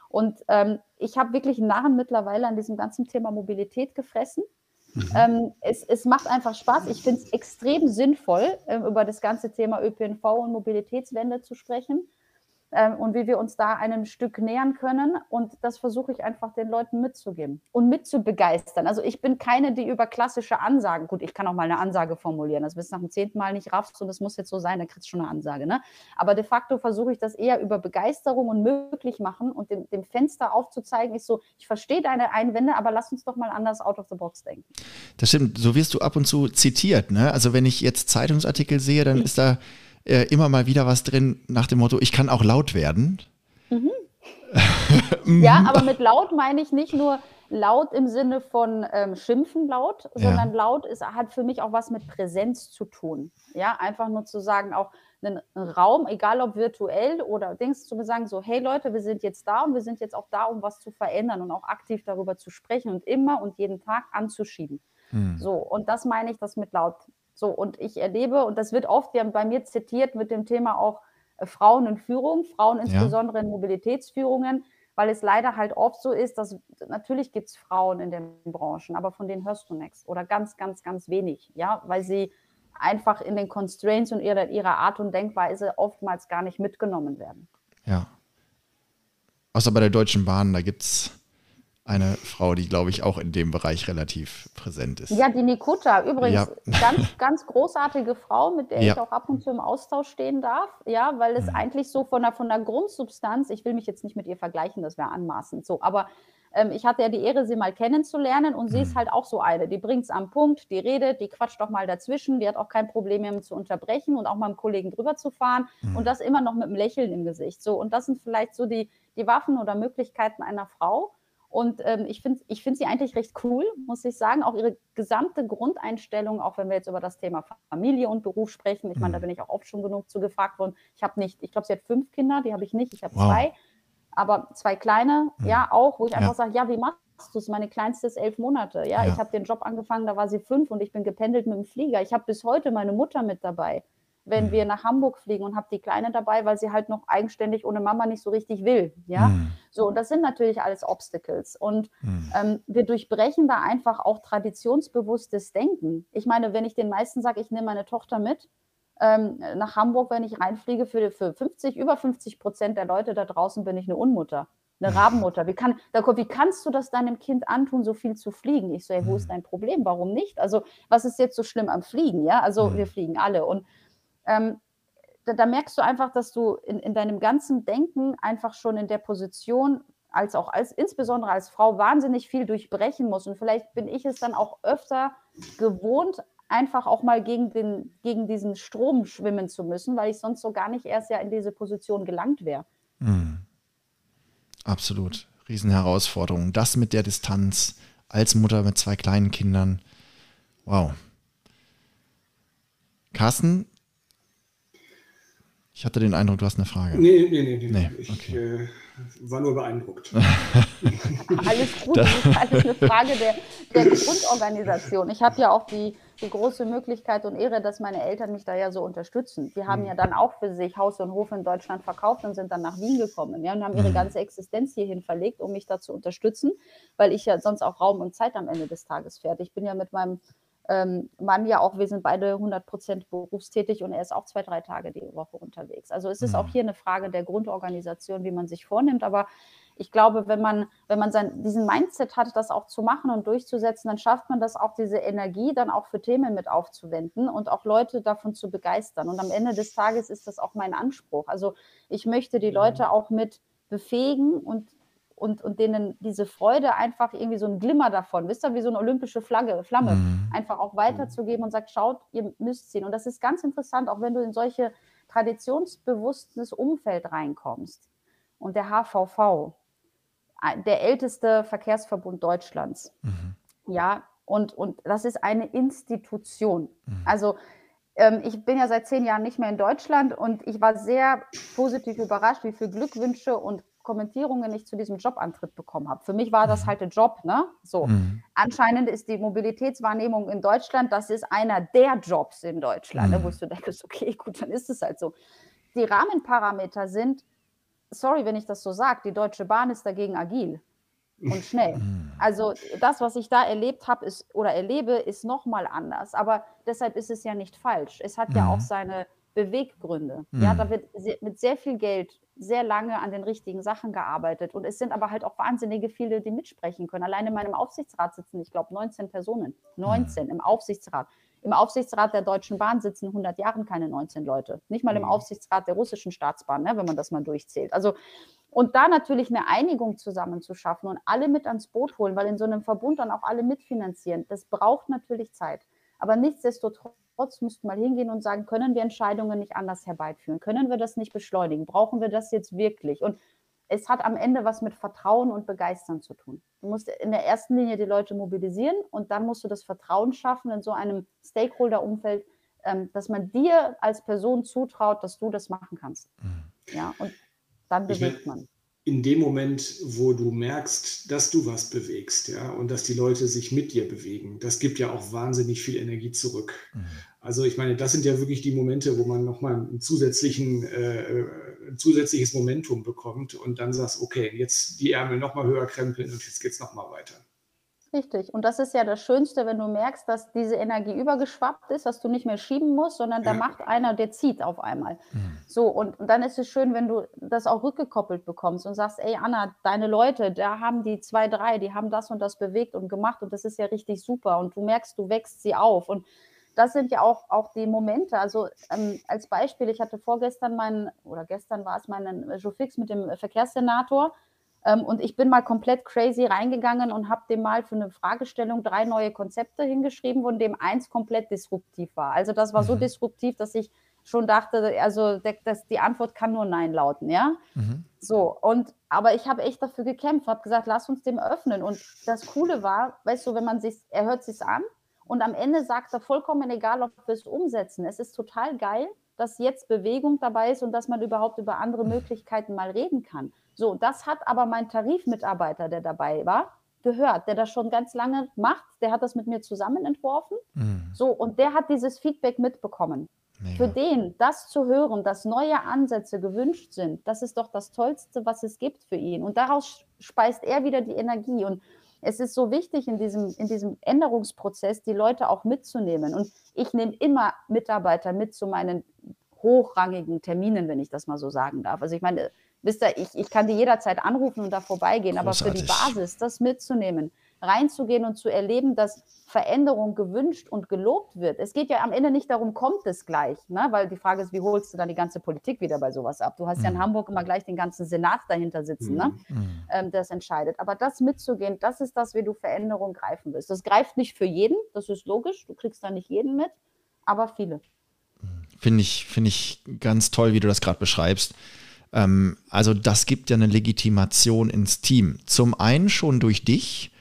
Und ähm, ich habe wirklich Narren mittlerweile an diesem ganzen Thema Mobilität gefressen. Mhm. Ähm, es, es, macht einfach Spaß. Ich finde es extrem sinnvoll, äh, über das ganze Thema ÖPNV und Mobilitätswende zu sprechen ähm, und wie wir uns da einem Stück nähern können. Und das versuche ich einfach den Leuten mitzugeben und mitzubegeistern. Also ich bin keine, die über klassische Ansagen, gut, ich kann auch mal eine Ansage formulieren, das bis nach dem zehnten Mal nicht raffst und das muss jetzt so sein, dann kriegst du schon eine Ansage. Ne? Aber de facto versuche ich das eher über Begeisterung und möglich machen und dem, dem Fenster aufzuzeigen, ist so, ich verstehe deine Einwände, aber lass uns doch mal anders out of the box denken. Das stimmt, so wirst du ab und zu zitiert. Ne? Also wenn ich jetzt Zeitungsartikel sehe, dann ist da äh, immer mal wieder was drin nach dem Motto, ich kann auch laut werden. Mhm. ja, aber mit laut meine ich nicht nur laut im Sinne von ähm, schimpfen laut, sondern ja. laut ist, hat für mich auch was mit Präsenz zu tun. Ja, einfach nur zu sagen, auch einen, Raum, egal ob virtuell oder Dings, zu sagen, so, hey Leute, wir sind jetzt da und wir sind jetzt auch da, um was zu verändern und auch aktiv darüber zu sprechen und immer und jeden Tag anzuschieben. Hm. So, und das meine ich, das mit laut so, und ich erlebe, und das wird oft bei mir zitiert mit dem Thema auch äh, Frauen in Führung, Frauen insbesondere ja. in Mobilitätsführungen, weil es leider halt oft so ist, dass natürlich gibt es Frauen in den Branchen, aber von denen hörst du nichts oder ganz, ganz, ganz wenig, ja, weil sie einfach in den Constraints und ihrer, ihrer Art und Denkweise oftmals gar nicht mitgenommen werden. Ja. Außer bei der Deutschen Bahn, da gibt es eine Frau, die, glaube ich, auch in dem Bereich relativ präsent ist. Ja, die Nikota, übrigens, ja. ganz, ganz großartige Frau, mit der ja. ich auch ab und zu im Austausch stehen darf. Ja, weil es mhm. eigentlich so von der, von der Grundsubstanz, ich will mich jetzt nicht mit ihr vergleichen, das wäre anmaßend so, aber ähm, ich hatte ja die Ehre, sie mal kennenzulernen und sie ist mhm. halt auch so eine. Die bringt es am Punkt, die redet, die quatscht doch mal dazwischen, die hat auch kein Problem, jemanden zu unterbrechen und auch mal einem Kollegen drüber zu fahren mhm. und das immer noch mit einem Lächeln im Gesicht. So, und das sind vielleicht so die, die Waffen oder Möglichkeiten einer Frau. Und ähm, ich finde ich find sie eigentlich recht cool, muss ich sagen. Auch ihre gesamte Grundeinstellung, auch wenn wir jetzt über das Thema Familie und Beruf sprechen. Ich meine, da mhm. bin ich auch oft schon genug zu gefragt worden. Ich habe nicht, ich glaube, sie hat fünf Kinder, die habe ich nicht, ich habe wow. zwei. Aber zwei kleine, mhm. ja, auch, wo ich einfach ja. sage, ja, wie machst du es? Meine kleinste ist elf Monate. Ja, ja. ich habe den Job angefangen, da war sie fünf und ich bin gependelt mit dem Flieger. Ich habe bis heute meine Mutter mit dabei wenn mhm. wir nach Hamburg fliegen und habe die Kleine dabei, weil sie halt noch eigenständig ohne Mama nicht so richtig will. Ja, mhm. so und das sind natürlich alles Obstacles und mhm. ähm, wir durchbrechen da einfach auch traditionsbewusstes Denken. Ich meine, wenn ich den meisten sage, ich nehme meine Tochter mit ähm, nach Hamburg, wenn ich reinfliege, für, für 50, über 50 Prozent der Leute da draußen bin ich eine Unmutter eine Rabenmutter. Wie, kann, wie kannst du das deinem Kind antun, so viel zu fliegen? Ich so, ey, wo ist mhm. dein Problem? Warum nicht? Also, was ist jetzt so schlimm am Fliegen? Ja, also mhm. wir fliegen alle. Und ähm, da, da, merkst du einfach, dass du in, in deinem ganzen Denken einfach schon in der Position als auch als insbesondere als Frau wahnsinnig viel durchbrechen musst. Und vielleicht bin ich es dann auch öfter gewohnt, einfach auch mal gegen, den, gegen diesen Strom schwimmen zu müssen, weil ich sonst so gar nicht erst ja in diese Position gelangt wäre. Mhm. Absolut. Riesenherausforderung. Das mit der Distanz als Mutter mit zwei kleinen Kindern. Wow. Carsten, ich hatte den Eindruck, du hast eine Frage. Nee, nee, nee. nee. nee ich okay. äh, war nur beeindruckt. alles gut, das ist alles eine Frage der, der Grundorganisation. Ich habe ja auch die, die große Möglichkeit und Ehre, dass meine Eltern mich da ja so unterstützen. Die haben mhm. ja dann auch für sich Haus und Hof in Deutschland verkauft und sind dann nach Wien gekommen ja, und haben ihre mhm. ganze Existenz hierhin verlegt, um mich da zu unterstützen, weil ich ja sonst auch Raum und Zeit am Ende des Tages fährt. Ich bin ja mit meinem ähm, Mann ja auch, wir sind beide 100 Prozent berufstätig und er ist auch zwei, drei Tage die Woche unterwegs. Also es ist mhm. auch hier eine Frage der Grundorganisation, wie man sich vornimmt. Aber ich glaube, wenn man, wenn man sein, diesen Mindset hat, das auch zu machen und durchzusetzen, dann schafft man das auch, diese Energie dann auch für Themen mit aufzuwenden und auch Leute davon zu begeistern. Und am Ende des Tages ist das auch mein Anspruch. Also ich möchte die Leute auch mit befähigen und und, und denen diese Freude einfach irgendwie so ein Glimmer davon, wisst ihr, wie so eine olympische Flagge, Flamme, mhm. einfach auch weiterzugeben und sagt, schaut, ihr müsst ziehen. Und das ist ganz interessant, auch wenn du in solche traditionsbewusstes Umfeld reinkommst. Und der HVV, der älteste Verkehrsverbund Deutschlands, mhm. ja, und, und das ist eine Institution. Mhm. Also ähm, ich bin ja seit zehn Jahren nicht mehr in Deutschland und ich war sehr positiv überrascht, wie viele Glückwünsche und Kommentierungen ich zu diesem Jobantritt bekommen habe. Für mich war das mhm. halt ein Job, ne? So. Mhm. Anscheinend ist die Mobilitätswahrnehmung in Deutschland, das ist einer der Jobs in Deutschland, ne? wo mhm. du denkst, okay, gut, dann ist es halt so. Die Rahmenparameter sind, sorry, wenn ich das so sage, die Deutsche Bahn ist dagegen agil und schnell. Mhm. Also das, was ich da erlebt habe ist, oder erlebe, ist nochmal anders. Aber deshalb ist es ja nicht falsch. Es hat ja auch seine Beweggründe. Mhm. Ja, da wird mit sehr viel Geld sehr lange an den richtigen Sachen gearbeitet. Und es sind aber halt auch wahnsinnige viele, die mitsprechen können. Allein in meinem Aufsichtsrat sitzen, ich glaube, 19 Personen. 19 mhm. im Aufsichtsrat. Im Aufsichtsrat der Deutschen Bahn sitzen 100 Jahren keine 19 Leute. Nicht mal im mhm. Aufsichtsrat der russischen Staatsbahn, ne, wenn man das mal durchzählt. Also, und da natürlich eine Einigung zusammen zu schaffen und alle mit ans Boot holen, weil in so einem Verbund dann auch alle mitfinanzieren, das braucht natürlich Zeit. Aber nichtsdestotrotz müssten mal hingehen und sagen, können wir Entscheidungen nicht anders herbeiführen? Können wir das nicht beschleunigen? Brauchen wir das jetzt wirklich? Und es hat am Ende was mit Vertrauen und Begeistern zu tun. Du musst in der ersten Linie die Leute mobilisieren und dann musst du das Vertrauen schaffen in so einem Stakeholder-Umfeld, ähm, dass man dir als Person zutraut, dass du das machen kannst. Mhm. Ja, und dann bewegt man in dem Moment, wo du merkst, dass du was bewegst, ja, und dass die Leute sich mit dir bewegen, das gibt ja auch wahnsinnig viel Energie zurück. Mhm. Also ich meine, das sind ja wirklich die Momente, wo man nochmal ein, zusätzlichen, äh, ein zusätzliches Momentum bekommt und dann sagst, okay, jetzt die Ärmel nochmal höher krempeln und jetzt geht es nochmal weiter. Richtig. Und das ist ja das Schönste, wenn du merkst, dass diese Energie übergeschwappt ist, dass du nicht mehr schieben musst, sondern da macht einer, der zieht auf einmal. Mhm. So, und, und, dann ist es schön, wenn du das auch rückgekoppelt bekommst und sagst, ey Anna, deine Leute, da haben die zwei, drei, die haben das und das bewegt und gemacht und das ist ja richtig super. Und du merkst, du wächst sie auf. Und das sind ja auch, auch die Momente. Also ähm, als Beispiel, ich hatte vorgestern meinen, oder gestern war es meinen Joe Fix mit dem Verkehrssenator. Ähm, und ich bin mal komplett crazy reingegangen und habe dem mal für eine Fragestellung drei neue Konzepte hingeschrieben, von dem eins komplett disruptiv war. Also das war so mhm. disruptiv, dass ich schon dachte, also das, die Antwort kann nur Nein lauten, ja. Mhm. So, und aber ich habe echt dafür gekämpft, habe gesagt, lass uns dem öffnen. Und das Coole war, weißt du, wenn man sich, er hört sich an und am Ende sagt er vollkommen egal, ob wir es umsetzen. Es ist total geil, dass jetzt Bewegung dabei ist und dass man überhaupt über andere Möglichkeiten mal reden kann. So, das hat aber mein Tarifmitarbeiter, der dabei war, gehört, der das schon ganz lange macht. Der hat das mit mir zusammen entworfen. Mhm. So, und der hat dieses Feedback mitbekommen. Mega. Für den, das zu hören, dass neue Ansätze gewünscht sind, das ist doch das Tollste, was es gibt für ihn. Und daraus speist er wieder die Energie. Und es ist so wichtig in diesem, in diesem Änderungsprozess, die Leute auch mitzunehmen. Und ich nehme immer Mitarbeiter mit zu meinen hochrangigen Terminen, wenn ich das mal so sagen darf. Also ich meine, wisst ihr, ich, ich kann die jederzeit anrufen und da vorbeigehen, Großartig. aber für die Basis, das mitzunehmen, reinzugehen und zu erleben, dass Veränderung gewünscht und gelobt wird. Es geht ja am Ende nicht darum, kommt es gleich, ne? weil die Frage ist, wie holst du dann die ganze Politik wieder bei sowas ab? Du hast mhm. ja in mhm. Hamburg immer gleich den ganzen Senat dahinter sitzen, ne? mhm. ne? ähm, das entscheidet. Aber das mitzugehen, das ist das, wie du Veränderung greifen willst. Das greift nicht für jeden, das ist logisch, du kriegst da nicht jeden mit, aber viele. Finde ich, find ich ganz toll, wie du das gerade beschreibst. Ähm, also das gibt ja eine Legitimation ins Team. Zum einen schon durch dich,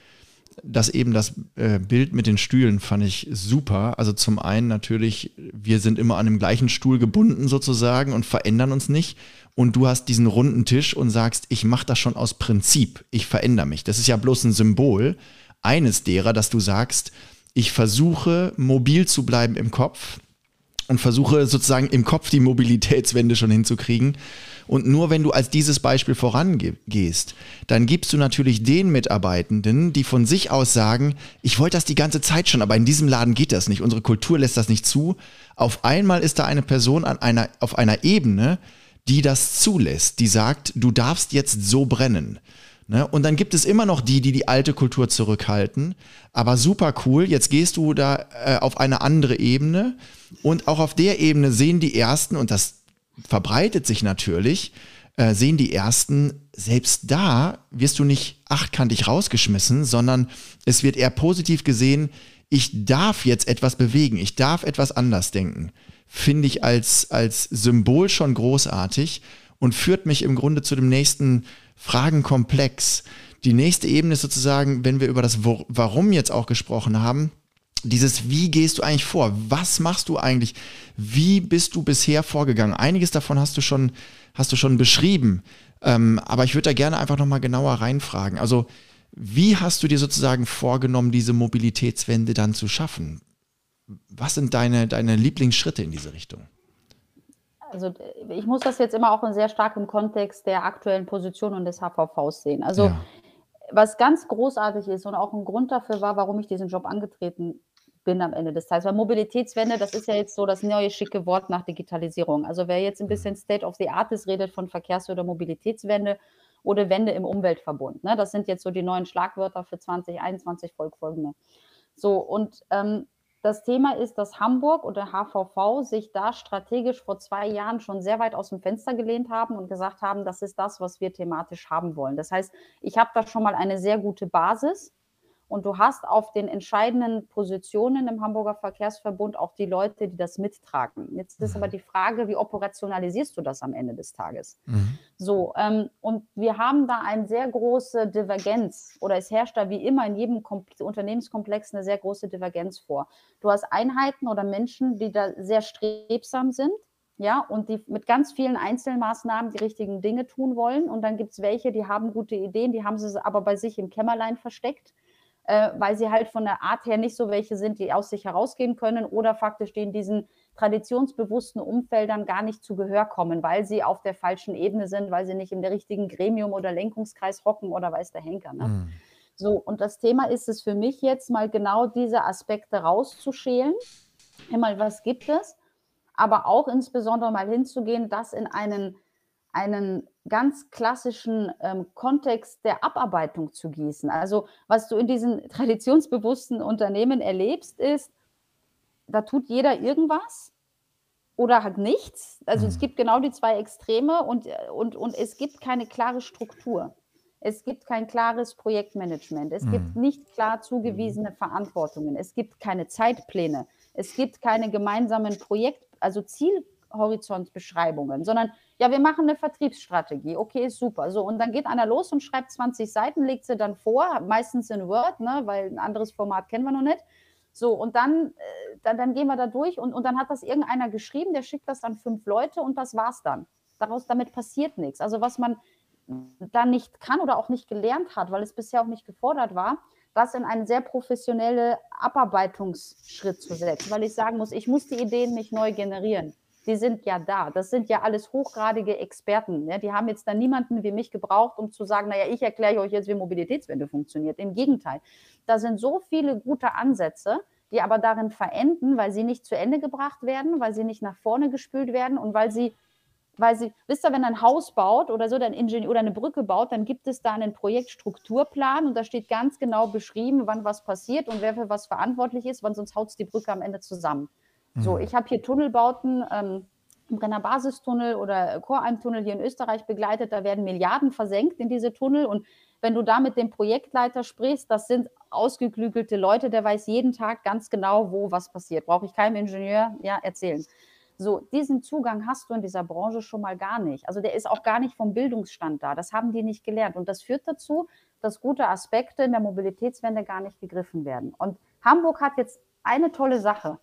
das eben das äh, Bild mit den Stühlen fand ich super. Also zum einen natürlich, wir sind immer an dem gleichen Stuhl gebunden sozusagen und verändern uns nicht. Und du hast diesen runden Tisch und sagst, ich mache das schon aus Prinzip, ich verändere mich. Das ist ja bloß ein Symbol eines derer, dass du sagst, ich versuche mobil zu bleiben im Kopf und versuche sozusagen im Kopf die Mobilitätswende schon hinzukriegen. Und nur wenn du als dieses Beispiel vorangehst, dann gibst du natürlich den Mitarbeitenden, die von sich aus sagen, ich wollte das die ganze Zeit schon, aber in diesem Laden geht das nicht, unsere Kultur lässt das nicht zu. Auf einmal ist da eine Person an einer, auf einer Ebene, die das zulässt, die sagt, du darfst jetzt so brennen. Ne? Und dann gibt es immer noch die, die die alte Kultur zurückhalten. Aber super cool, jetzt gehst du da äh, auf eine andere Ebene. Und auch auf der Ebene sehen die Ersten, und das verbreitet sich natürlich, äh, sehen die Ersten, selbst da wirst du nicht achtkantig rausgeschmissen, sondern es wird eher positiv gesehen, ich darf jetzt etwas bewegen, ich darf etwas anders denken. Finde ich als, als Symbol schon großartig und führt mich im Grunde zu dem nächsten Fragenkomplex. Die nächste Ebene ist sozusagen, wenn wir über das Warum jetzt auch gesprochen haben, dieses Wie gehst du eigentlich vor? Was machst du eigentlich? Wie bist du bisher vorgegangen? Einiges davon hast du schon, hast du schon beschrieben. Ähm, aber ich würde da gerne einfach nochmal genauer reinfragen. Also, wie hast du dir sozusagen vorgenommen, diese Mobilitätswende dann zu schaffen? Was sind deine, deine Lieblingsschritte in diese Richtung? Also ich muss das jetzt immer auch in sehr stark im Kontext der aktuellen Position und des HVVs sehen. Also ja. was ganz großartig ist und auch ein Grund dafür war, warum ich diesen Job angetreten bin am Ende des Tages. Weil Mobilitätswende, das ist ja jetzt so das neue schicke Wort nach Digitalisierung. Also wer jetzt ein bisschen State of the Art ist, redet von Verkehrs- oder Mobilitätswende oder Wende im Umweltverbund. Ne? Das sind jetzt so die neuen Schlagwörter für 2021 folgfolgende. So, und ähm, das Thema ist, dass Hamburg oder HVV sich da strategisch vor zwei Jahren schon sehr weit aus dem Fenster gelehnt haben und gesagt haben, das ist das, was wir thematisch haben wollen. Das heißt, ich habe da schon mal eine sehr gute Basis und du hast auf den entscheidenden Positionen im Hamburger Verkehrsverbund auch die Leute, die das mittragen. Jetzt ist aber mhm. die Frage, wie operationalisierst du das am Ende des Tages? Mhm. So, ähm, und wir haben da eine sehr große Divergenz oder es herrscht da wie immer in jedem Kom Unternehmenskomplex eine sehr große Divergenz vor. Du hast Einheiten oder Menschen, die da sehr strebsam sind, ja, und die mit ganz vielen Einzelmaßnahmen die richtigen Dinge tun wollen. Und dann gibt es welche, die haben gute Ideen, die haben sie aber bei sich im Kämmerlein versteckt äh, weil sie halt von der Art her nicht so welche sind, die aus sich herausgehen können oder faktisch in diesen traditionsbewussten Umfeldern gar nicht zu Gehör kommen, weil sie auf der falschen Ebene sind, weil sie nicht in der richtigen Gremium oder Lenkungskreis hocken oder weiß der Henker. Ne? Mhm. So, und das Thema ist es für mich jetzt mal genau diese Aspekte rauszuschälen. Immer, was gibt es? Aber auch insbesondere mal hinzugehen, das in einen, einen ganz klassischen ähm, Kontext der Abarbeitung zu gießen. Also was du in diesen traditionsbewussten Unternehmen erlebst, ist, da tut jeder irgendwas oder halt nichts. Also mhm. es gibt genau die zwei Extreme und, und, und es gibt keine klare Struktur. Es gibt kein klares Projektmanagement. Es mhm. gibt nicht klar zugewiesene Verantwortungen. Es gibt keine Zeitpläne. Es gibt keine gemeinsamen Projekt, also Zielhorizontbeschreibungen, sondern ja, wir machen eine Vertriebsstrategie. Okay, ist super. So, und dann geht einer los und schreibt 20 Seiten, legt sie dann vor, meistens in Word, ne, weil ein anderes Format kennen wir noch nicht. So, und dann, äh, dann, dann gehen wir da durch und, und dann hat das irgendeiner geschrieben, der schickt das an fünf Leute und das war's dann. Daraus, damit passiert nichts. Also was man da nicht kann oder auch nicht gelernt hat, weil es bisher auch nicht gefordert war, das in einen sehr professionellen Abarbeitungsschritt zu setzen, weil ich sagen muss, ich muss die Ideen nicht neu generieren die sind ja da. Das sind ja alles hochgradige Experten. Ja, die haben jetzt dann niemanden wie mich gebraucht, um zu sagen, naja, ich erkläre euch jetzt, wie Mobilitätswende funktioniert. Im Gegenteil, da sind so viele gute Ansätze, die aber darin verenden, weil sie nicht zu Ende gebracht werden, weil sie nicht nach vorne gespült werden und weil sie weil sie, wisst ihr, wenn ein Haus baut oder so, dann Ingenieur oder eine Brücke baut, dann gibt es da einen Projektstrukturplan und da steht ganz genau beschrieben, wann was passiert und wer für was verantwortlich ist, wann sonst haut es die Brücke am Ende zusammen. So, mhm. ich habe hier Tunnelbauten, ähm, im Brenner Basistunnel oder Choralmtunnel hier in Österreich begleitet. Da werden Milliarden versenkt in diese Tunnel. Und wenn du da mit dem Projektleiter sprichst, das sind ausgeklügelte Leute, der weiß jeden Tag ganz genau, wo was passiert. Brauche ich keinem Ingenieur ja, erzählen. So, diesen Zugang hast du in dieser Branche schon mal gar nicht. Also der ist auch gar nicht vom Bildungsstand da. Das haben die nicht gelernt. Und das führt dazu, dass gute Aspekte in der Mobilitätswende gar nicht gegriffen werden. Und Hamburg hat jetzt eine tolle Sache.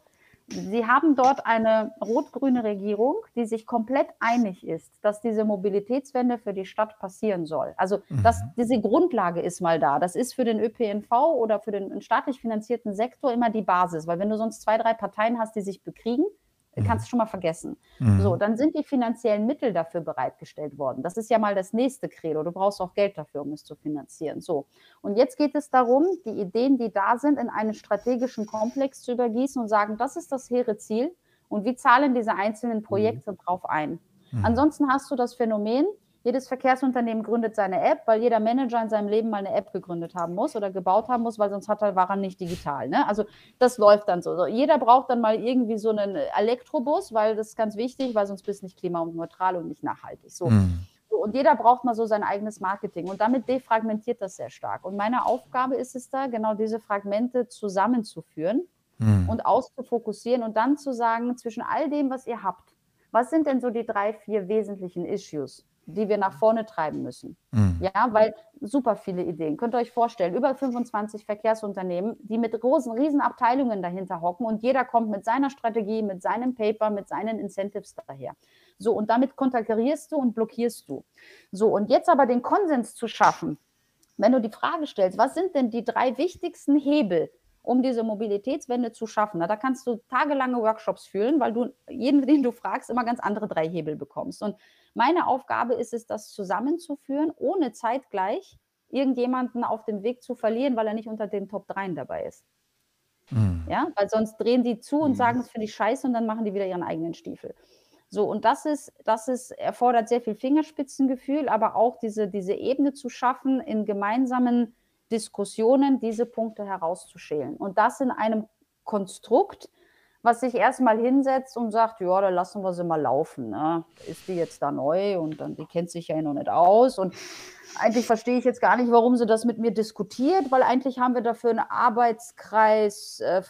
Sie haben dort eine rot-grüne Regierung, die sich komplett einig ist, dass diese Mobilitätswende für die Stadt passieren soll. Also dass mhm. diese Grundlage ist mal da. Das ist für den ÖPNV oder für den staatlich finanzierten Sektor immer die Basis, weil wenn du sonst zwei, drei Parteien hast, die sich bekriegen, Mhm. Kannst du schon mal vergessen. Mhm. So, dann sind die finanziellen Mittel dafür bereitgestellt worden. Das ist ja mal das nächste Credo. Du brauchst auch Geld dafür, um es zu finanzieren. So. Und jetzt geht es darum, die Ideen, die da sind, in einen strategischen Komplex zu übergießen und sagen, das ist das hehre Ziel und wie zahlen diese einzelnen mhm. Projekte mhm. drauf ein. Mhm. Ansonsten hast du das Phänomen, jedes Verkehrsunternehmen gründet seine App, weil jeder Manager in seinem Leben mal eine App gegründet haben muss oder gebaut haben muss, weil sonst hat er, war er nicht digital. Ne? Also das läuft dann so. Jeder braucht dann mal irgendwie so einen Elektrobus, weil das ist ganz wichtig, weil sonst bist du nicht klimaneutral und nicht nachhaltig. So. Mhm. Und jeder braucht mal so sein eigenes Marketing. Und damit defragmentiert das sehr stark. Und meine Aufgabe ist es da, genau diese Fragmente zusammenzuführen mhm. und auszufokussieren und dann zu sagen, zwischen all dem, was ihr habt, was sind denn so die drei, vier wesentlichen Issues? Die wir nach vorne treiben müssen. Mhm. Ja, weil super viele Ideen. Könnt ihr euch vorstellen, über 25 Verkehrsunternehmen, die mit großen, riesen Abteilungen dahinter hocken und jeder kommt mit seiner Strategie, mit seinem Paper, mit seinen Incentives daher. So, und damit konterkarierst du und blockierst du. So, und jetzt aber den Konsens zu schaffen, wenn du die Frage stellst, was sind denn die drei wichtigsten Hebel, um diese Mobilitätswende zu schaffen. Na, da kannst du tagelange Workshops führen, weil du jeden, den du fragst, immer ganz andere drei Hebel bekommst. Und meine Aufgabe ist es, das zusammenzuführen, ohne zeitgleich irgendjemanden auf dem Weg zu verlieren, weil er nicht unter den Top 3 dabei ist. Mhm. Ja, weil sonst drehen die zu und mhm. sagen, das finde ich scheiße und dann machen die wieder ihren eigenen Stiefel. So, und das ist, das ist, erfordert sehr viel Fingerspitzengefühl, aber auch diese, diese Ebene zu schaffen, in gemeinsamen Diskussionen diese Punkte herauszuschälen. Und das in einem Konstrukt, was sich erstmal hinsetzt und sagt, ja, da lassen wir sie mal laufen. Ne? Ist die jetzt da neu und dann, die kennt sich ja noch nicht aus. Und eigentlich verstehe ich jetzt gar nicht, warum sie das mit mir diskutiert, weil eigentlich haben wir dafür einen Arbeitskreis äh,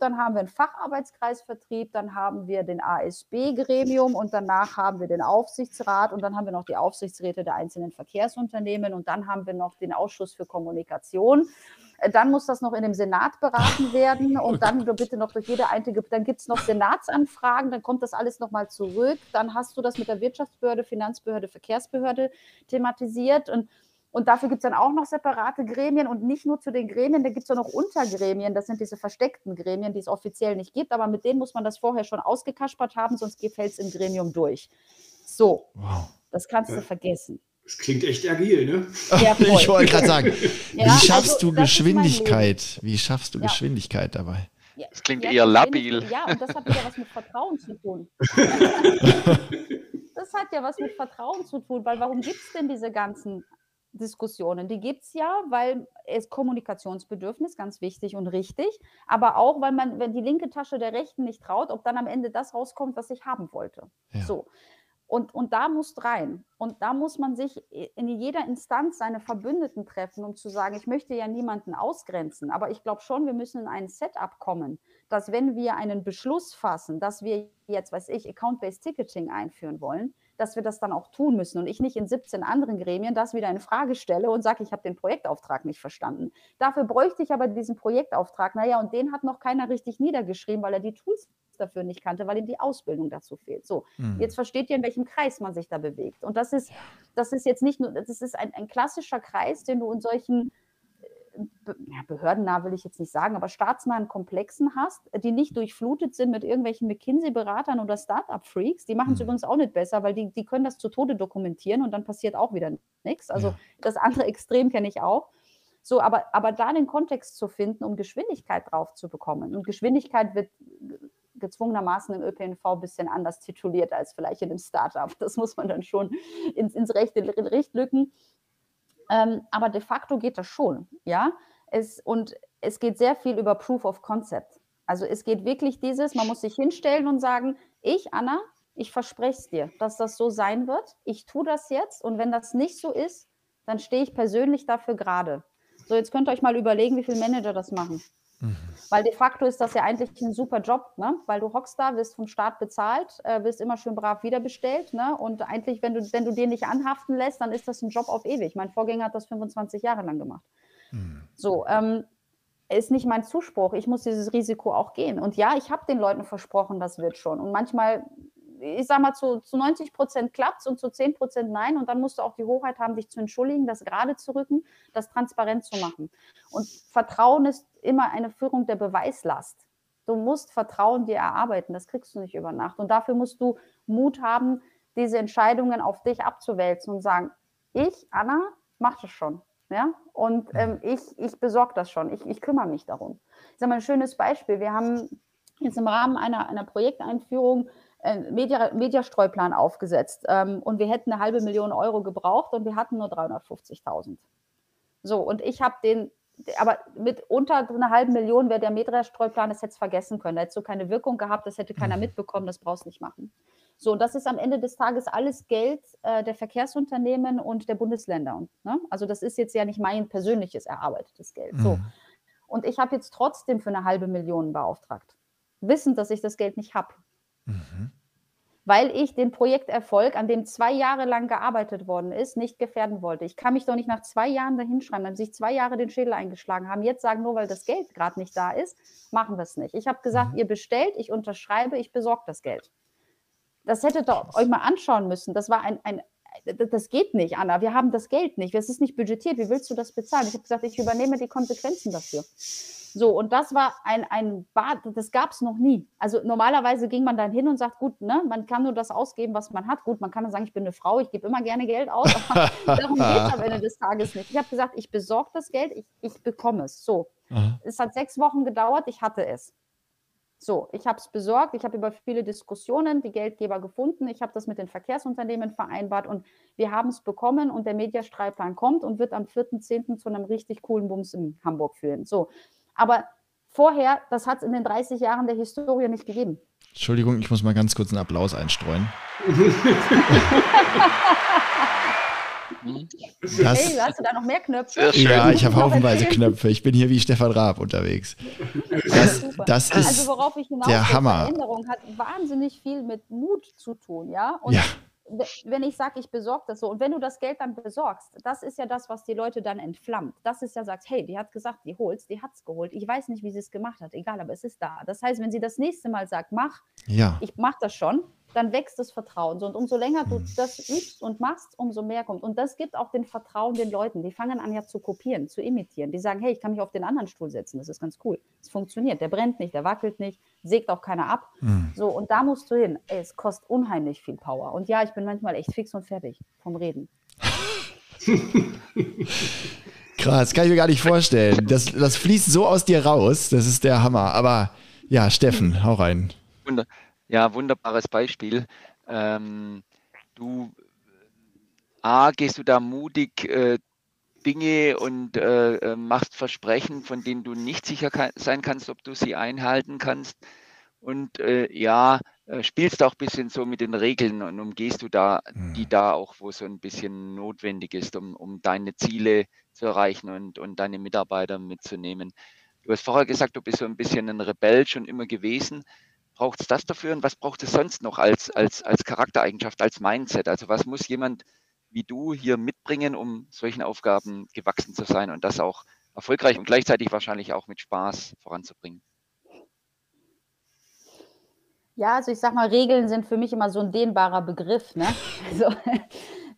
dann haben wir einen Facharbeitskreis Vertrieb, dann haben wir den ASB-Gremium und danach haben wir den Aufsichtsrat und dann haben wir noch die Aufsichtsräte der einzelnen Verkehrsunternehmen und dann haben wir noch den Ausschuss für Kommunikation. Äh, dann muss das noch in dem Senat beraten werden und dann bitte noch durch jede einzige, dann gibt es noch Senatsanfragen, dann kommt das alles nochmal zurück. Dann hast du das mit der Wirtschaftsbehörde, Finanzbehörde, Verkehrsbehörde thematisiert und und dafür gibt es dann auch noch separate Gremien und nicht nur zu den Gremien, da gibt es auch noch Untergremien, das sind diese versteckten Gremien, die es offiziell nicht gibt, aber mit denen muss man das vorher schon ausgekaspert haben, sonst fällt es im Gremium durch. So, wow. das kannst du vergessen. Das klingt echt agil, ne? Ja, ich wollte gerade sagen, ja, wie schaffst also, du Geschwindigkeit? Wie schaffst du ja. Geschwindigkeit dabei? Ja, das klingt eher labil. Ja, und das hat ja was mit Vertrauen zu tun. das hat ja was mit Vertrauen zu tun, weil warum gibt es denn diese ganzen Diskussionen? Die gibt es ja, weil es Kommunikationsbedürfnis, ganz wichtig und richtig, aber auch, weil man, wenn die linke Tasche der Rechten nicht traut, ob dann am Ende das rauskommt, was ich haben wollte. Ja. So. Und, und da muss rein. Und da muss man sich in jeder Instanz seine Verbündeten treffen, um zu sagen, ich möchte ja niemanden ausgrenzen. Aber ich glaube schon, wir müssen in ein Setup kommen, dass wenn wir einen Beschluss fassen, dass wir jetzt, weiß ich, Account-Based Ticketing einführen wollen, dass wir das dann auch tun müssen und ich nicht in 17 anderen Gremien das wieder in Frage stelle und sage, ich habe den Projektauftrag nicht verstanden. Dafür bräuchte ich aber diesen Projektauftrag. Naja, und den hat noch keiner richtig niedergeschrieben, weil er die Tools dafür nicht kannte, weil ihm die Ausbildung dazu fehlt. So, mhm. jetzt versteht ihr, in welchem Kreis man sich da bewegt. Und das ist, das ist jetzt nicht nur, das ist ein, ein klassischer Kreis, den du in solchen ja, behördennah will ich jetzt nicht sagen, aber staatsnahen Komplexen hast, die nicht durchflutet sind mit irgendwelchen McKinsey-Beratern oder Startup-Freaks. Die machen es mhm. übrigens auch nicht besser, weil die, die können das zu Tode dokumentieren und dann passiert auch wieder nichts. Also ja. das andere Extrem kenne ich auch. So, aber, aber da den Kontext zu finden, um Geschwindigkeit drauf zu bekommen. Und Geschwindigkeit wird gezwungenermaßen im ÖPNV ein bisschen anders tituliert als vielleicht in einem Startup. Das muss man dann schon ins, ins rechte Licht lücken. Ähm, aber de facto geht das schon, ja. Es, und es geht sehr viel über Proof of Concept. Also es geht wirklich dieses, man muss sich hinstellen und sagen, ich, Anna, ich verspreche es dir, dass das so sein wird. Ich tue das jetzt und wenn das nicht so ist, dann stehe ich persönlich dafür gerade. So, jetzt könnt ihr euch mal überlegen, wie viele Manager das machen. Mhm. Weil de facto ist das ja eigentlich ein super Job, ne? weil du hockst da, wirst vom Staat bezahlt, äh, wirst immer schön brav wiederbestellt. Ne? Und eigentlich, wenn du, wenn du den nicht anhaften lässt, dann ist das ein Job auf ewig. Mein Vorgänger hat das 25 Jahre lang gemacht. Mhm. So, ähm, ist nicht mein Zuspruch. Ich muss dieses Risiko auch gehen. Und ja, ich habe den Leuten versprochen, das wird schon. Und manchmal ich sage mal, zu, zu 90 Prozent klappt es und zu 10 Prozent nein. Und dann musst du auch die Hoheit haben, dich zu entschuldigen, das gerade zu rücken, das transparent zu machen. Und Vertrauen ist immer eine Führung der Beweislast. Du musst Vertrauen dir erarbeiten, das kriegst du nicht über Nacht. Und dafür musst du Mut haben, diese Entscheidungen auf dich abzuwälzen und sagen, ich, Anna, mache das schon. Ja? Und ähm, ich, ich besorge das schon, ich, ich kümmere mich darum. Ich sage mal ein schönes Beispiel. Wir haben jetzt im Rahmen einer, einer Projekteinführung Media, Mediastreuplan aufgesetzt ähm, und wir hätten eine halbe Million Euro gebraucht und wir hatten nur 350.000. So, und ich habe den, aber mit unter einer halben Million wäre der Mediastreuplan, das hätte es vergessen können. Da hätte so keine Wirkung gehabt, das hätte keiner mhm. mitbekommen, das brauchst du nicht machen. So, und das ist am Ende des Tages alles Geld äh, der Verkehrsunternehmen und der Bundesländer. Und, ne? Also das ist jetzt ja nicht mein persönliches erarbeitetes Geld. So. Mhm. Und ich habe jetzt trotzdem für eine halbe Million beauftragt, wissend, dass ich das Geld nicht habe. Mhm. Weil ich den Projekterfolg, an dem zwei Jahre lang gearbeitet worden ist, nicht gefährden wollte. Ich kann mich doch nicht nach zwei Jahren dahinschreiben, dann sich zwei Jahre den Schädel eingeschlagen haben, jetzt sagen, nur weil das Geld gerade nicht da ist, machen wir es nicht. Ich habe gesagt, mhm. ihr bestellt, ich unterschreibe, ich besorge das Geld. Das hättet ihr euch mal anschauen müssen. Das war ein, ein, das geht nicht, Anna. Wir haben das Geld nicht. Es ist nicht budgetiert. Wie willst du das bezahlen? Ich habe gesagt, ich übernehme die Konsequenzen dafür. So, und das war ein, ein Bad, das gab es noch nie. Also normalerweise ging man dann hin und sagt, gut, ne, man kann nur das ausgeben, was man hat. Gut, man kann dann sagen, ich bin eine Frau, ich gebe immer gerne Geld aus, aber darum geht es am Ende des Tages nicht. Ich habe gesagt, ich besorge das Geld, ich, ich bekomme es. So, Aha. es hat sechs Wochen gedauert, ich hatte es. So, ich habe es besorgt, ich habe über viele Diskussionen die Geldgeber gefunden, ich habe das mit den Verkehrsunternehmen vereinbart und wir haben es bekommen und der Mediastreitplan kommt und wird am 4.10. zu einem richtig coolen Bums in Hamburg führen. So, aber vorher, das hat es in den 30 Jahren der Historie nicht gegeben. Entschuldigung, ich muss mal ganz kurz einen Applaus einstreuen. Das, hey, hast du da noch mehr Knöpfe? Ja, ich habe haufenweise Knöpfe. Ich bin hier wie Stefan Raab unterwegs. Das, das ist also worauf ich hinaus der Hammer. Veränderung hat wahnsinnig viel mit Mut zu tun, ja. Und ja wenn ich sage, ich besorge das so, und wenn du das Geld dann besorgst, das ist ja das, was die Leute dann entflammt. Das ist ja, sagst, hey, die hat gesagt, die holt's, die hat's geholt. Ich weiß nicht, wie sie es gemacht hat, egal, aber es ist da. Das heißt, wenn sie das nächste Mal sagt, mach, ja. ich mach das schon, dann wächst das Vertrauen. Und umso länger du hm. das übst und machst, umso mehr kommt. Und das gibt auch den Vertrauen den Leuten. Die fangen an ja zu kopieren, zu imitieren. Die sagen, hey, ich kann mich auf den anderen Stuhl setzen. Das ist ganz cool. Es funktioniert. Der brennt nicht, der wackelt nicht, sägt auch keiner ab. Mhm. So, und da musst du hin. Ey, es kostet unheimlich viel Power. Und ja, ich bin manchmal echt fix und fertig vom Reden. Krass, kann ich mir gar nicht vorstellen. Das, das fließt so aus dir raus, das ist der Hammer. Aber ja, Steffen, hau rein. Wunder, ja, wunderbares Beispiel. Ähm, du, A, gehst du da mutig äh, Dinge und äh, äh, machst Versprechen, von denen du nicht sicher kann, sein kannst, ob du sie einhalten kannst. Und äh, ja, äh, spielst auch ein bisschen so mit den Regeln und umgehst du da die Hm. da auch, wo es so ein bisschen notwendig ist, um, um deine Ziele zu erreichen und, und deine Mitarbeiter mitzunehmen. Du hast vorher gesagt, du bist so ein bisschen ein Rebell schon immer gewesen. Braucht es das dafür und was braucht es sonst noch als, als, als Charaktereigenschaft, als Mindset? Also was muss jemand wie du hier mitbringen, um solchen Aufgaben gewachsen zu sein und das auch erfolgreich und gleichzeitig wahrscheinlich auch mit Spaß voranzubringen? Ja, also ich sag mal, Regeln sind für mich immer so ein dehnbarer Begriff. Ne? Also,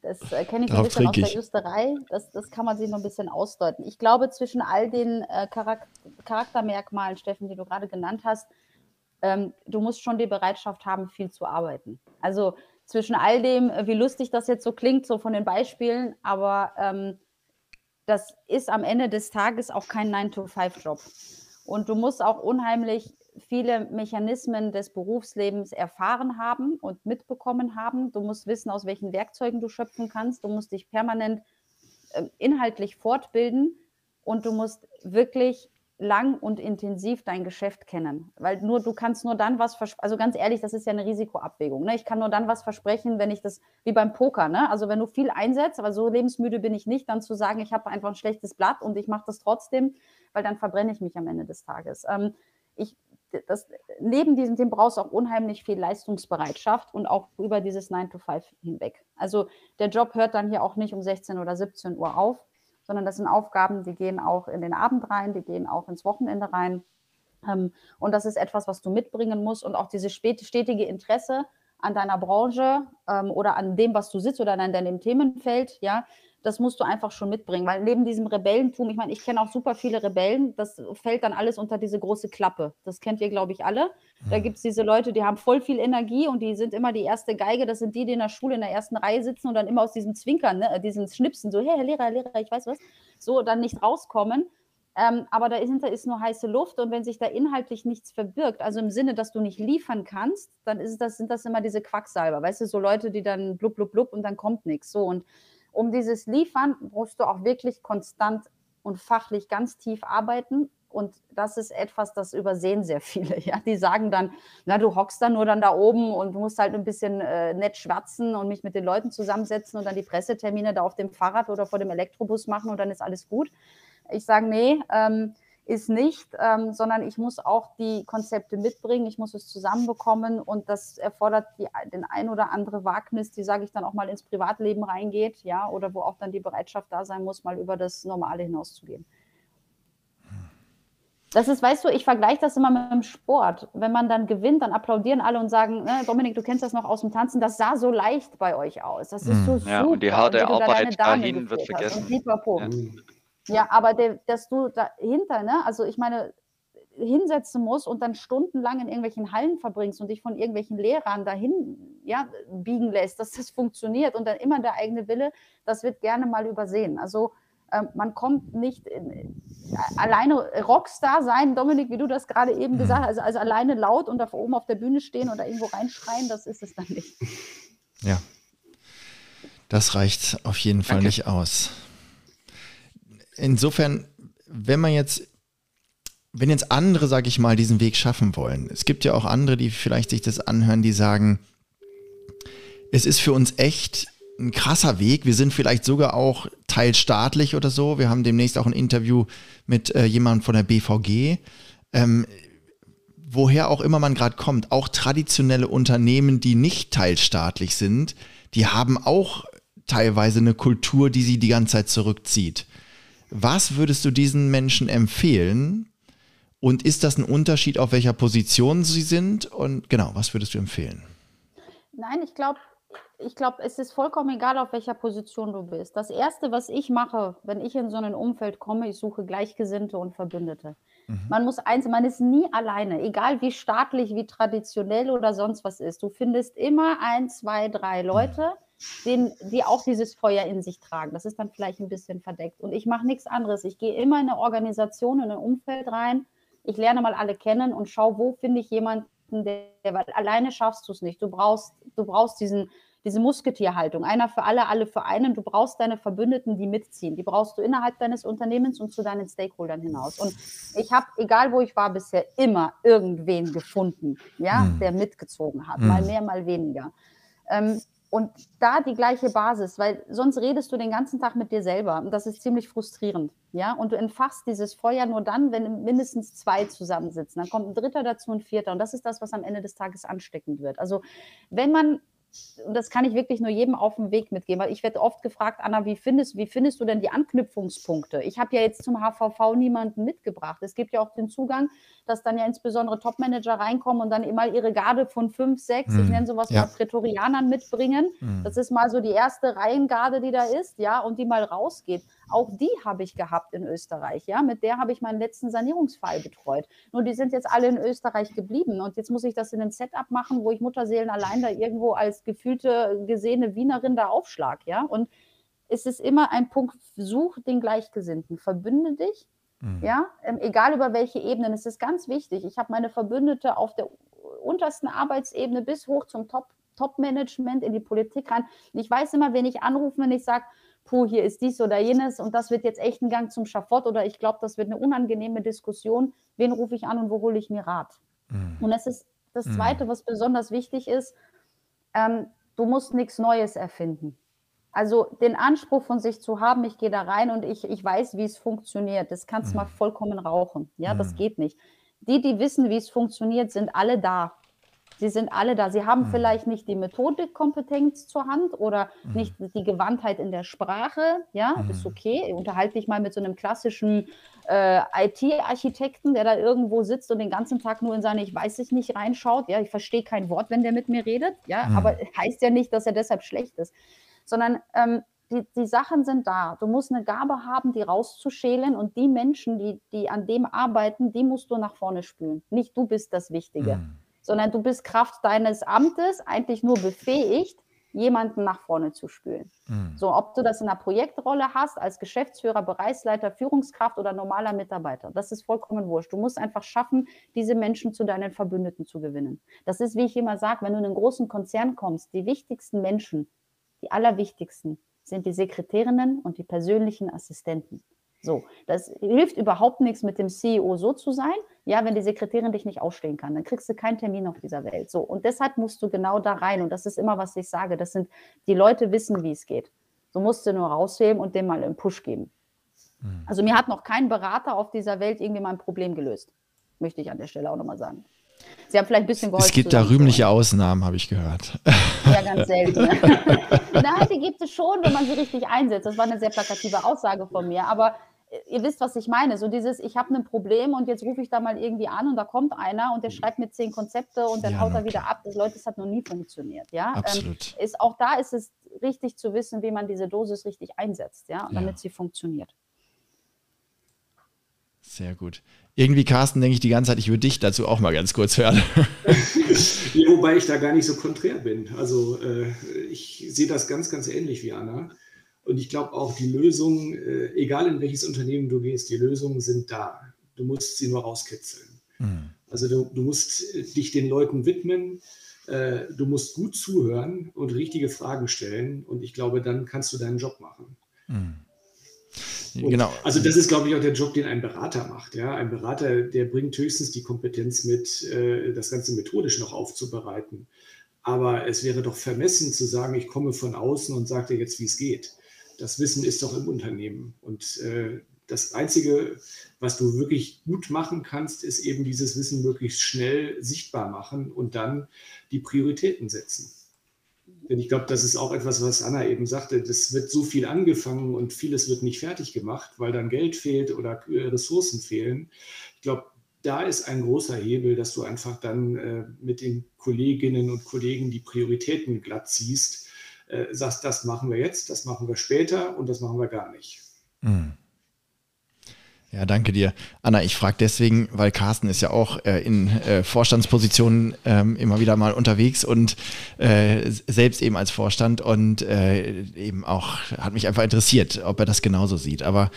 das äh, kenne ich so ein Darauf bisschen aus der. Justerei. Das, das kann man sich noch ein bisschen ausdeuten. Ich glaube, zwischen all den äh, Charak Charaktermerkmalen, Steffen, die du gerade genannt hast, ähm, du musst schon die Bereitschaft haben, viel zu arbeiten. Also zwischen all dem, äh, wie lustig das jetzt so klingt, so von den Beispielen, aber ähm, das ist am Ende des Tages auch kein 9-to-5-Job. Und du musst auch unheimlich viele Mechanismen des Berufslebens erfahren haben und mitbekommen haben. Du musst wissen, aus welchen Werkzeugen du schöpfen kannst. Du musst dich permanent äh, inhaltlich fortbilden und du musst wirklich lang und intensiv dein Geschäft kennen. Weil nur du kannst nur dann was versprechen, also ganz ehrlich, das ist ja eine Risikoabwägung. Ne? Ich kann nur dann was versprechen, wenn ich das, wie beim Poker, ne? Also wenn du viel einsetzt, aber so lebensmüde bin ich nicht, dann zu sagen, ich habe einfach ein schlechtes Blatt und ich mache das trotzdem, weil dann verbrenne ich mich am Ende des Tages. Ähm, ich, das, neben diesem Thema brauchst du auch unheimlich viel Leistungsbereitschaft und auch über dieses 9 to 5 hinweg. Also der Job hört dann hier auch nicht um 16 oder 17 Uhr auf, sondern das sind Aufgaben, die gehen auch in den Abend rein, die gehen auch ins Wochenende rein. Ähm, und das ist etwas, was du mitbringen musst und auch dieses stetige Interesse an deiner Branche ähm, oder an dem, was du sitzt oder an deinem Themenfeld, ja, das musst du einfach schon mitbringen, weil neben diesem Rebellentum, ich meine, ich kenne auch super viele Rebellen, das fällt dann alles unter diese große Klappe. Das kennt ihr, glaube ich, alle. Da gibt es diese Leute, die haben voll viel Energie und die sind immer die erste Geige. Das sind die, die in der Schule in der ersten Reihe sitzen und dann immer aus diesem Zwinkern, ne, diesen Schnipsen, so, hey, Herr Lehrer, Herr Lehrer, ich weiß was, so dann nicht rauskommen. Ähm, aber dahinter ist nur heiße Luft und wenn sich da inhaltlich nichts verbirgt, also im Sinne, dass du nicht liefern kannst, dann ist das, sind das immer diese Quacksalber, weißt du, so Leute, die dann blub, blub, blub und dann kommt nichts. So und um dieses Liefern musst du auch wirklich konstant und fachlich ganz tief arbeiten. Und das ist etwas, das übersehen sehr viele. Ja? Die sagen dann, na, du hockst dann nur dann da oben und musst halt ein bisschen äh, nett schwatzen und mich mit den Leuten zusammensetzen und dann die Pressetermine da auf dem Fahrrad oder vor dem Elektrobus machen und dann ist alles gut. Ich sage, nee, ähm, ist nicht, ähm, sondern ich muss auch die Konzepte mitbringen, ich muss es zusammenbekommen und das erfordert die, den ein oder andere Wagnis, die, sage ich, dann auch mal ins Privatleben reingeht, ja, oder wo auch dann die Bereitschaft da sein muss, mal über das Normale hinauszugehen. Das ist, weißt du, ich vergleiche das immer mit dem Sport. Wenn man dann gewinnt, dann applaudieren alle und sagen, ne, Dominik, du kennst das noch aus dem Tanzen, das sah so leicht bei euch aus. Das ist so Mhm. Ja, super. und die harte da Arbeit Dame dahin wird und vergessen. Ja. Ja, aber der, dass du dahinter, ne, also ich meine, hinsetzen musst und dann stundenlang in irgendwelchen Hallen verbringst und dich von irgendwelchen Lehrern dahin ja, biegen lässt, dass das funktioniert und dann immer der eigene Wille, das wird gerne mal übersehen. Also ähm, man kommt nicht in, alleine Rockstar sein, Dominik, wie du das gerade eben gesagt hast, also, also alleine laut und da oben auf der Bühne stehen oder irgendwo reinschreien, das ist es dann nicht. Ja. Das reicht auf jeden Fall Danke. nicht aus. Insofern, wenn man jetzt, wenn jetzt andere, sage ich mal, diesen Weg schaffen wollen, es gibt ja auch andere, die vielleicht sich das anhören, die sagen, es ist für uns echt ein krasser Weg. Wir sind vielleicht sogar auch teilstaatlich oder so. Wir haben demnächst auch ein Interview mit äh, jemandem von der BVG. Ähm, woher auch immer man gerade kommt, auch traditionelle Unternehmen, die nicht teilstaatlich sind, die haben auch teilweise eine Kultur, die sie die ganze Zeit zurückzieht. Was würdest du diesen Menschen empfehlen? Und ist das ein Unterschied, auf welcher Position sie sind? Und genau, was würdest du empfehlen? Nein, ich glaube, ich glaube, es ist vollkommen egal, auf welcher Position du bist. Das Erste, was ich mache, wenn ich in so ein Umfeld komme, ich suche Gleichgesinnte und Verbündete. Mhm. Man muss eins, man ist nie alleine, egal wie staatlich, wie traditionell oder sonst was ist. Du findest immer ein, zwei, drei Leute, den, die auch dieses Feuer in sich tragen. Das ist dann vielleicht ein bisschen verdeckt. Und ich mache nichts anderes. Ich gehe immer in eine Organisation, in ein Umfeld rein. Ich lerne mal alle kennen und schaue, wo finde ich jemanden, der, weil alleine schaffst du es nicht. Du brauchst, du brauchst diesen, diese Musketierhaltung. Einer für alle, alle für einen. Du brauchst deine Verbündeten, die mitziehen. Die brauchst du innerhalb deines Unternehmens und zu deinen Stakeholdern hinaus. Und ich habe, egal wo ich war bisher, immer irgendwen gefunden, ja, hm. der mitgezogen hat. Hm. Mal mehr, mal weniger. Ähm, und da die gleiche Basis, weil sonst redest du den ganzen Tag mit dir selber und das ist ziemlich frustrierend, ja. Und du entfachst dieses Feuer nur dann, wenn mindestens zwei zusammensitzen. Dann kommt ein Dritter dazu, ein Vierter und das ist das, was am Ende des Tages ansteckend wird. Also wenn man und das kann ich wirklich nur jedem auf den Weg mitgeben, weil ich werde oft gefragt, Anna, wie findest, wie findest du denn die Anknüpfungspunkte? Ich habe ja jetzt zum HVV niemanden mitgebracht. Es gibt ja auch den Zugang, dass dann ja insbesondere Topmanager reinkommen und dann immer ihre Garde von fünf, sechs, hm. ich nenne sowas ja. mal Prätorianern mitbringen. Hm. Das ist mal so die erste Reihengarde, die da ist, ja, und die mal rausgeht. Auch die habe ich gehabt in Österreich, ja, mit der habe ich meinen letzten Sanierungsfall betreut. Nur die sind jetzt alle in Österreich geblieben und jetzt muss ich das in einem Setup machen, wo ich Mutterseelen allein da irgendwo als gefühlte, gesehene Wienerin da aufschlag, ja, und es ist immer ein Punkt, such den Gleichgesinnten, verbünde dich, mhm. ja, ähm, egal über welche Ebenen, es ist ganz wichtig. Ich habe meine Verbündete auf der untersten Arbeitsebene bis hoch zum Top Top-Management in die Politik rein. Und ich weiß immer, wen ich anrufe, wenn ich sage, puh, hier ist dies oder jenes und das wird jetzt echt ein Gang zum Schafott oder ich glaube, das wird eine unangenehme Diskussion. Wen rufe ich an und wo hole ich mir Rat? Mhm. Und das ist das mhm. Zweite, was besonders wichtig ist. Ähm, du musst nichts Neues erfinden. Also den Anspruch von sich zu haben, ich gehe da rein und ich, ich weiß, wie es funktioniert, das kannst du mhm. mal vollkommen rauchen. Ja, das mhm. geht nicht. Die, die wissen, wie es funktioniert, sind alle da. Sie sind alle da. Sie haben mhm. vielleicht nicht die Methodikkompetenz zur Hand oder mhm. nicht die Gewandtheit in der Sprache. Ja, mhm. ist okay. Unterhalte dich mal mit so einem klassischen äh, IT-Architekten, der da irgendwo sitzt und den ganzen Tag nur in seine Ich weiß es nicht reinschaut. Ja, ich verstehe kein Wort, wenn der mit mir redet. Ja, mhm. aber heißt ja nicht, dass er deshalb schlecht ist, sondern ähm, die, die Sachen sind da. Du musst eine Gabe haben, die rauszuschälen und die Menschen, die, die an dem arbeiten, die musst du nach vorne spülen. Nicht du bist das Wichtige. Mhm sondern du bist Kraft deines Amtes eigentlich nur befähigt, jemanden nach vorne zu spülen. Mhm. So, ob du das in einer Projektrolle hast, als Geschäftsführer, Bereichsleiter, Führungskraft oder normaler Mitarbeiter, das ist vollkommen wurscht. Du musst einfach schaffen, diese Menschen zu deinen Verbündeten zu gewinnen. Das ist, wie ich immer sage, wenn du in einen großen Konzern kommst, die wichtigsten Menschen, die allerwichtigsten, sind die Sekretärinnen und die persönlichen Assistenten. So, das hilft überhaupt nichts, mit dem CEO so zu sein. Ja, wenn die Sekretärin dich nicht ausstehen kann, dann kriegst du keinen Termin auf dieser Welt. So, und deshalb musst du genau da rein. Und das ist immer, was ich sage. Das sind, die Leute wissen, wie es geht. So musst du nur rausheben und dem mal einen Push geben. Mhm. Also mir hat noch kein Berater auf dieser Welt irgendwie mein Problem gelöst. Möchte ich an der Stelle auch nochmal sagen. Sie haben vielleicht ein bisschen geholfen. Es gibt da rühmliche Ausnahmen, habe ich gehört. Ja, ganz selten. Nein, die gibt es schon, wenn man sie richtig einsetzt. Das war eine sehr plakative Aussage von mir. Aber ihr wisst, was ich meine. So dieses, ich habe ein Problem und jetzt rufe ich da mal irgendwie an und da kommt einer und der mhm. schreibt mir zehn Konzepte und dann ja, haut er wieder ab. Das, Leute, das hat noch nie funktioniert. Ja? Ähm, Absolut. Ähm, ist, auch da ist es richtig zu wissen, wie man diese Dosis richtig einsetzt, ja, damit ja. sie funktioniert. Sehr gut. Irgendwie, Carsten, denke ich die ganze Zeit, ich würde dich dazu auch mal ganz kurz hören. ja, wobei ich da gar nicht so konträr bin. Also äh, ich sehe das ganz, ganz ähnlich wie Anna. Und ich glaube auch, die Lösungen, äh, egal in welches Unternehmen du gehst, die Lösungen sind da. Du musst sie nur rauskitzeln. Mhm. Also du, du, musst äh, dich den Leuten widmen, äh, du musst gut zuhören und richtige Fragen stellen. Und ich glaube, dann kannst du deinen Job machen. Mhm. Genau. also das ist, glaube ich, auch der Job, den ein Berater macht. Ja? Ein Berater, der bringt höchstens die Kompetenz mit, äh, das Ganze methodisch noch aufzubereiten. Aber es wäre doch vermessen zu sagen, ich komme von außen und sage dir jetzt, wie es geht das Wissen ist doch im Unternehmen. Und äh, das Einzige, was du wirklich gut machen kannst, ist eben dieses Wissen möglichst schnell sichtbar machen und dann die Prioritäten setzen. Denn ich glaube, das ist auch etwas, was Anna eben sagte. Das wird so viel angefangen und vieles wird nicht fertig gemacht, weil dann Geld fehlt oder äh, Ressourcen fehlen. Ich glaube, da ist ein großer Hebel, dass du einfach dann äh, mit den Kolleginnen und Kollegen die Prioritäten glatt ziehst äh, sagst, das machen wir jetzt, das machen wir später und das machen wir gar nicht. Mhm. Ja, danke dir. Anna, ich frage deswegen, weil Carsten ist ja auch äh, in äh, Vorstandspositionen ähm, immer wieder mal unterwegs und äh, selbst eben als Vorstand und äh, eben auch hat mich einfach interessiert, ob er das genauso sieht. Aber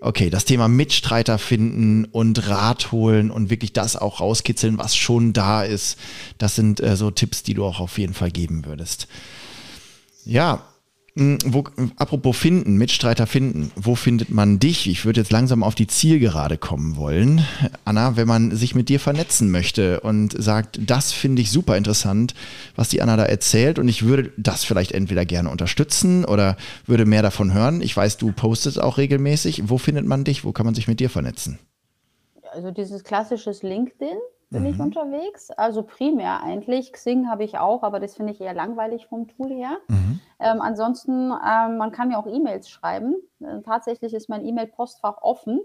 okay, das Thema Mitstreiter finden und Rat holen und wirklich das auch rauskitzeln, was schon da ist, das sind äh, so Tipps, die du auch auf jeden Fall geben würdest. Ja, hm, wo, apropos finden, Mitstreiter finden, wo findet man dich? Ich würde jetzt langsam auf die Zielgerade kommen wollen. Anna, wenn man sich mit dir vernetzen möchte und sagt, das finde ich super interessant, was die Anna da erzählt und ich würde das vielleicht entweder gerne unterstützen oder würde mehr davon hören. Ich weiß, du postest auch regelmäßig. Wo findet man dich? Wo kann man sich mit dir vernetzen? Also dieses klassische LinkedIn bin mhm. ich unterwegs. Also primär eigentlich. Xing habe ich auch, aber das finde ich eher langweilig vom Tool her. Mhm. Ähm, ansonsten, ähm, man kann mir auch E-Mails schreiben. Äh, tatsächlich ist mein E-Mail-Postfach offen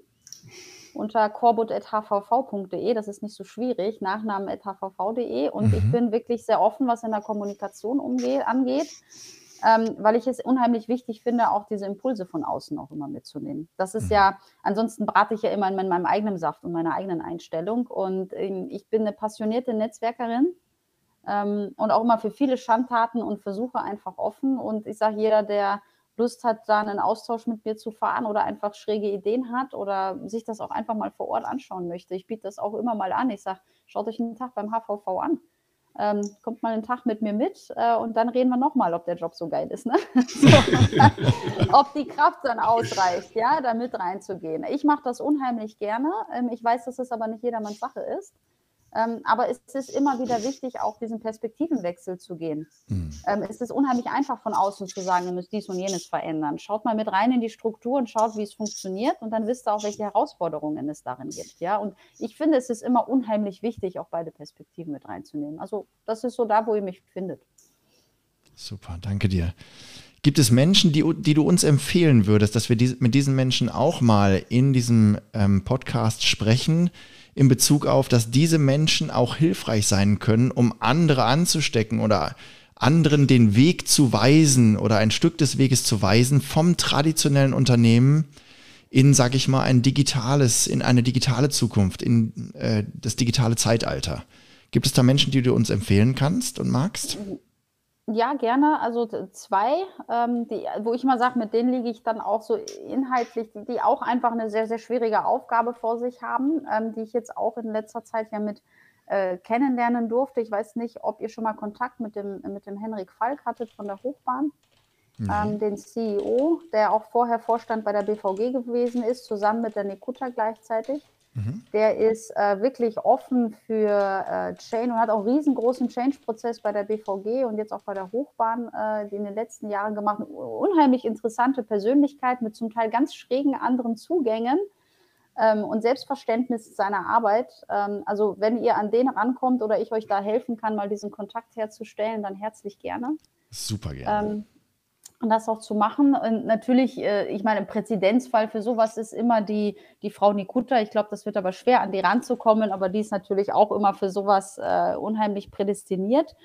unter corbut.hvv.de. Das ist nicht so schwierig. Nachnamen.hvv.de. Und mhm. ich bin wirklich sehr offen, was in der Kommunikation umgeht, angeht ähm, weil ich es unheimlich wichtig finde, auch diese Impulse von außen auch immer mitzunehmen. Das ist mhm. ja, ansonsten brate ich ja immer in meinem eigenen Saft und meiner eigenen Einstellung. Und ähm, ich bin eine passionierte Netzwerkerin ähm, und auch immer für viele Schandtaten und versuche einfach offen. Und ich sage, jeder, der Lust hat, da einen Austausch mit mir zu fahren oder einfach schräge Ideen hat oder sich das auch einfach mal vor Ort anschauen möchte. Ich biete das auch immer mal an. Ich sage, schaut euch einen Tag beim HVV an ähm, kommt mal einen Tag mit mir mit äh, und dann reden wir nochmal, ob der Job so geil ist. Ne? so, ob die Kraft dann ausreicht, ja, da mit reinzugehen. Ich mache das unheimlich gerne. Ähm, ich weiß, dass es aber nicht jedermanns Sache ist. Ähm, aber es ist immer wieder wichtig, auch diesen Perspektivenwechsel zu gehen. Mhm. Ähm, es ist unheimlich einfach von außen zu sagen, ihr müsst dies und jenes verändern. Schaut mal mit rein in die Struktur und schaut, wie es funktioniert und dann wisst ihr auch, welche Herausforderungen es darin gibt. Ja? Und ich finde, es ist immer unheimlich wichtig, auch beide Perspektiven mit reinzunehmen. Also das ist so da, wo ihr mich findet. Super, danke dir. Gibt es Menschen, die, die du uns empfehlen würdest, dass wir die, mit diesen Menschen auch mal in diesem ähm, Podcast sprechen? In Bezug auf, dass diese Menschen auch hilfreich sein können, um andere anzustecken oder anderen den Weg zu weisen oder ein Stück des Weges zu weisen vom traditionellen Unternehmen in, sag ich mal, ein digitales, in eine digitale Zukunft, in äh, das digitale Zeitalter. Gibt es da Menschen, die du uns empfehlen kannst und magst? Ja, gerne. Also zwei, ähm, die, wo ich mal sage, mit denen liege ich dann auch so inhaltlich, die, die, auch einfach eine sehr, sehr schwierige Aufgabe vor sich haben, ähm, die ich jetzt auch in letzter Zeit ja mit äh, kennenlernen durfte. Ich weiß nicht, ob ihr schon mal Kontakt mit dem, mit dem Henrik Falk hattet von der Hochbahn, mhm. ähm, den CEO, der auch vorher Vorstand bei der BVG gewesen ist, zusammen mit der Nekuta gleichzeitig. Mhm. Der ist äh, wirklich offen für äh, Change und hat auch riesengroßen Change-Prozess bei der BVG und jetzt auch bei der Hochbahn äh, in den letzten Jahren gemacht. Unheimlich interessante Persönlichkeit mit zum Teil ganz schrägen anderen Zugängen ähm, und Selbstverständnis seiner Arbeit. Ähm, also wenn ihr an den rankommt oder ich euch da helfen kann, mal diesen Kontakt herzustellen, dann herzlich gerne. Super gerne. Ähm, und das auch zu machen. Und natürlich, äh, ich meine, im Präzedenzfall für sowas ist immer die, die Frau Nikuta. Ich glaube, das wird aber schwer, an die ranzukommen, aber die ist natürlich auch immer für sowas äh, unheimlich prädestiniert.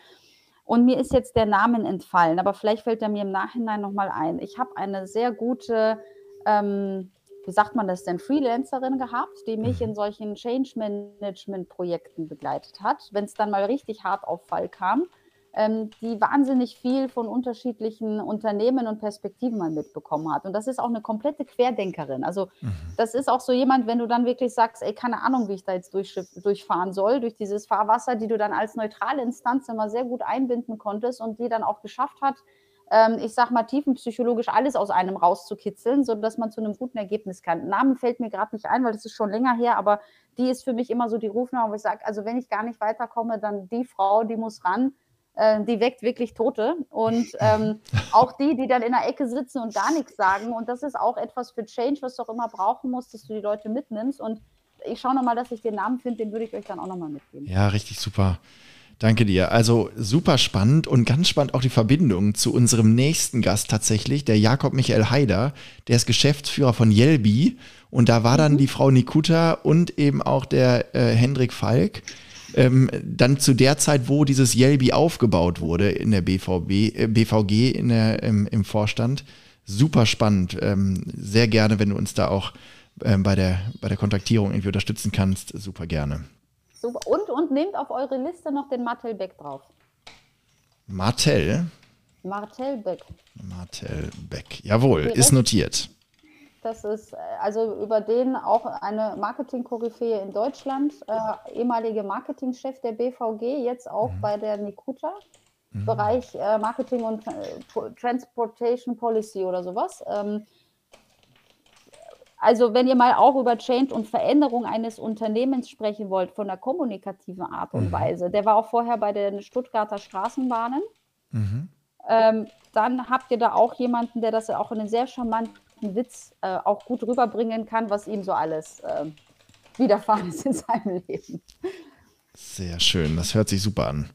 Und mir ist jetzt der Name entfallen, aber vielleicht fällt er mir im Nachhinein nochmal ein. Ich habe eine sehr gute, ähm, wie sagt man das denn, Freelancerin gehabt, die mich mhm. in solchen Change Management Projekten begleitet hat. Wenn es dann mal richtig hart auf Fall kam, die wahnsinnig viel von unterschiedlichen Unternehmen und Perspektiven mal mitbekommen hat. Und das ist auch eine komplette Querdenkerin. Also mhm. das ist auch so jemand, wenn du dann wirklich sagst, ey, keine Ahnung, wie ich da jetzt durch, durchfahren soll, durch dieses Fahrwasser, die du dann als neutrale Instanz immer sehr gut einbinden konntest und die dann auch geschafft hat, ähm, ich sag mal, tiefenpsychologisch alles aus einem rauszukitzeln, sodass man zu einem guten Ergebnis kann. Namen fällt mir gerade nicht ein, weil das ist schon länger her, aber die ist für mich immer so die Rufnummer, wo ich sage, also wenn ich gar nicht weiterkomme, dann die Frau, die muss ran äh, die weckt wirklich Tote. Und ähm, auch die, die dann in der Ecke sitzen und gar nichts sagen. Und das ist auch etwas für Change, was du auch immer brauchen musst, dass du die Leute mitnimmst. Und ich schaue nochmal, dass ich den Namen finde, den würde ich euch dann auch nochmal mitgeben. Ja, richtig super. Danke dir. Also super spannend und ganz spannend auch die Verbindung zu unserem nächsten Gast tatsächlich, der Jakob Michael Haider. Der ist Geschäftsführer von Yelby und da war dann mhm. die Frau Nikuta und eben auch der äh, Hendrik Falk ähm, dann zu der Zeit, wo dieses Yelby aufgebaut wurde in der BVB, äh, BVG in der, im, im Vorstand. Super spannend. Ähm, sehr gerne, wenn du uns da auch äh, bei, der, bei der Kontaktierung irgendwie unterstützen kannst, super gerne. Super. Und, und nehmt auf eure Liste noch den Martel Beck drauf. Martell? Martel Beck. Martel Beck. Jawohl, Direkt. ist notiert. Das ist äh, also über den auch eine Marketing-Koryphäe in Deutschland, äh, ehemalige Marketingchef der BVG, jetzt auch Mhm. bei der Nikuta, Bereich äh, Marketing und äh, Po- Transportation Policy oder sowas. Ähm, also wenn ihr mal auch über Change und Veränderung eines Unternehmens sprechen wollt, von der kommunikativen Art und Mhm. Weise, der war auch vorher bei den Stuttgarter Straßenbahnen. Mhm. Ähm, dann habt ihr da auch jemanden, der das auch in einem sehr charmanten Witz äh, auch gut rüberbringen kann, was ihm so alles ähm, widerfahren ist in seinem Leben. Sehr schön, das hört sich super an.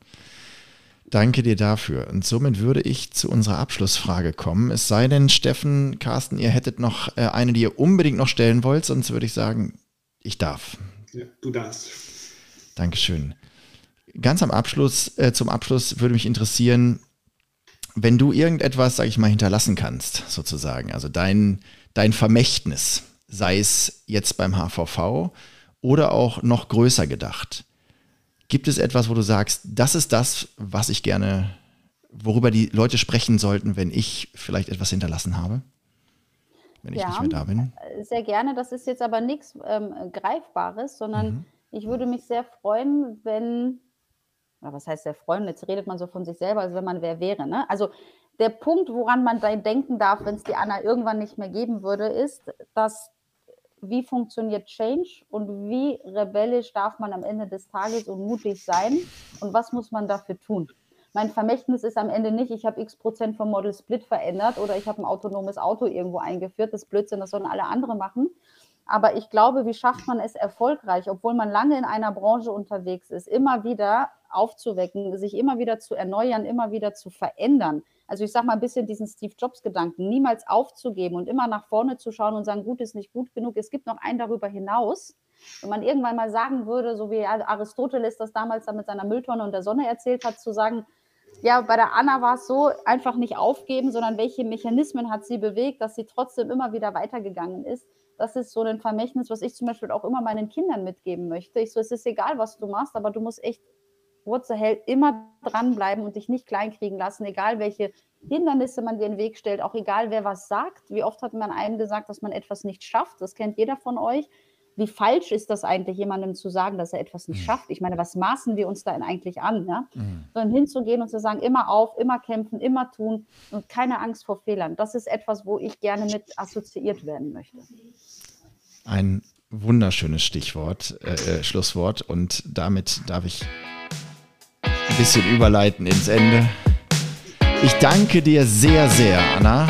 Danke dir dafür. Und somit würde ich zu unserer Abschlussfrage kommen. Es sei denn, Steffen, Carsten, ihr hättet noch äh, eine, die ihr unbedingt noch stellen wollt, sonst würde ich sagen, ich darf. Ja, du darfst. Dankeschön. Ganz am Abschluss, äh, zum Abschluss würde mich interessieren, wenn du irgendetwas, sag ich mal, hinterlassen kannst, sozusagen, also dein, dein Vermächtnis, sei es jetzt beim HVV oder auch noch größer gedacht. Gibt es etwas, wo du sagst, das ist das, was ich gerne, worüber die Leute sprechen sollten, wenn ich vielleicht etwas hinterlassen habe? Wenn ich Ja. nicht mehr da bin? Äh, Sehr gerne. Das ist jetzt aber nichts ähm, Greifbares, sondern Mhm. ich würde mich sehr freuen, wenn, oder was heißt sehr freuen? Jetzt redet man so von sich selber, als wenn man wer wäre. Ne? Also der Punkt, woran man denken darf, wenn es die Anna irgendwann nicht mehr geben würde, ist, dass wie funktioniert Change und wie rebellisch darf man am Ende des Tages und mutig sein und was muss man dafür tun? Mein Vermächtnis ist am Ende nicht, ich habe x Prozent vom Model Split verändert oder ich habe ein autonomes Auto irgendwo eingeführt. Das ist Blödsinn, das sollen alle andere machen. Aber ich glaube, wie schafft man es erfolgreich, obwohl man lange in einer Branche unterwegs ist, immer wieder aufzuwecken, sich immer wieder zu erneuern, immer wieder zu verändern. Also ich sage mal ein bisschen diesen Steve Jobs-Gedanken, niemals aufzugeben und immer nach vorne zu schauen und sagen, gut ist nicht gut genug. Es gibt noch einen darüber hinaus. Wenn man irgendwann mal sagen würde, so wie Aristoteles das damals dann mit seiner Mülltonne und der Sonne erzählt hat, zu sagen, ja, bei der Anna war es so, einfach nicht aufgeben, sondern welche Mechanismen hat sie bewegt, dass sie trotzdem immer wieder weitergegangen ist. Das ist so ein Vermächtnis, was ich zum Beispiel auch immer meinen Kindern mitgeben möchte. Ich so, es ist egal, was du machst, aber du musst echt, hell, immer dranbleiben und dich nicht kleinkriegen lassen, egal welche Hindernisse man dir in den Weg stellt, auch egal wer was sagt. Wie oft hat man einem gesagt, dass man etwas nicht schafft? Das kennt jeder von euch. Wie falsch ist das eigentlich, jemandem zu sagen, dass er etwas nicht schafft? Ich meine, was maßen wir uns da eigentlich an? Ja? Sondern hinzugehen und zu sagen, immer auf, immer kämpfen, immer tun und keine Angst vor Fehlern. Das ist etwas, wo ich gerne mit assoziiert werden möchte. Ein wunderschönes Stichwort, äh, äh, Schlusswort. Und damit darf ich bisschen überleiten ins Ende. Ich danke dir sehr, sehr, Anna.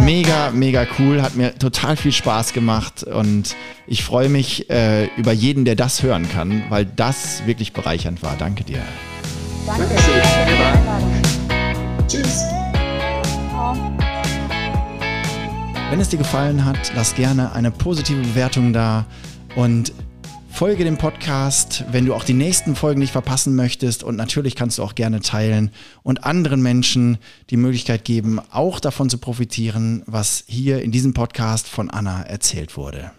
Mega, mega cool, hat mir total viel Spaß gemacht und ich freue mich äh, über jeden, der das hören kann, weil das wirklich bereichernd war. Danke dir. Danke Einladung. Tschüss. Wenn es dir gefallen hat, lass gerne eine positive Bewertung da und folge dem Podcast, wenn du auch die nächsten Folgen nicht verpassen möchtest. Und natürlich kannst du auch gerne teilen und anderen Menschen die Möglichkeit geben, auch davon zu profitieren, was hier in diesem Podcast von Anna erzählt wurde.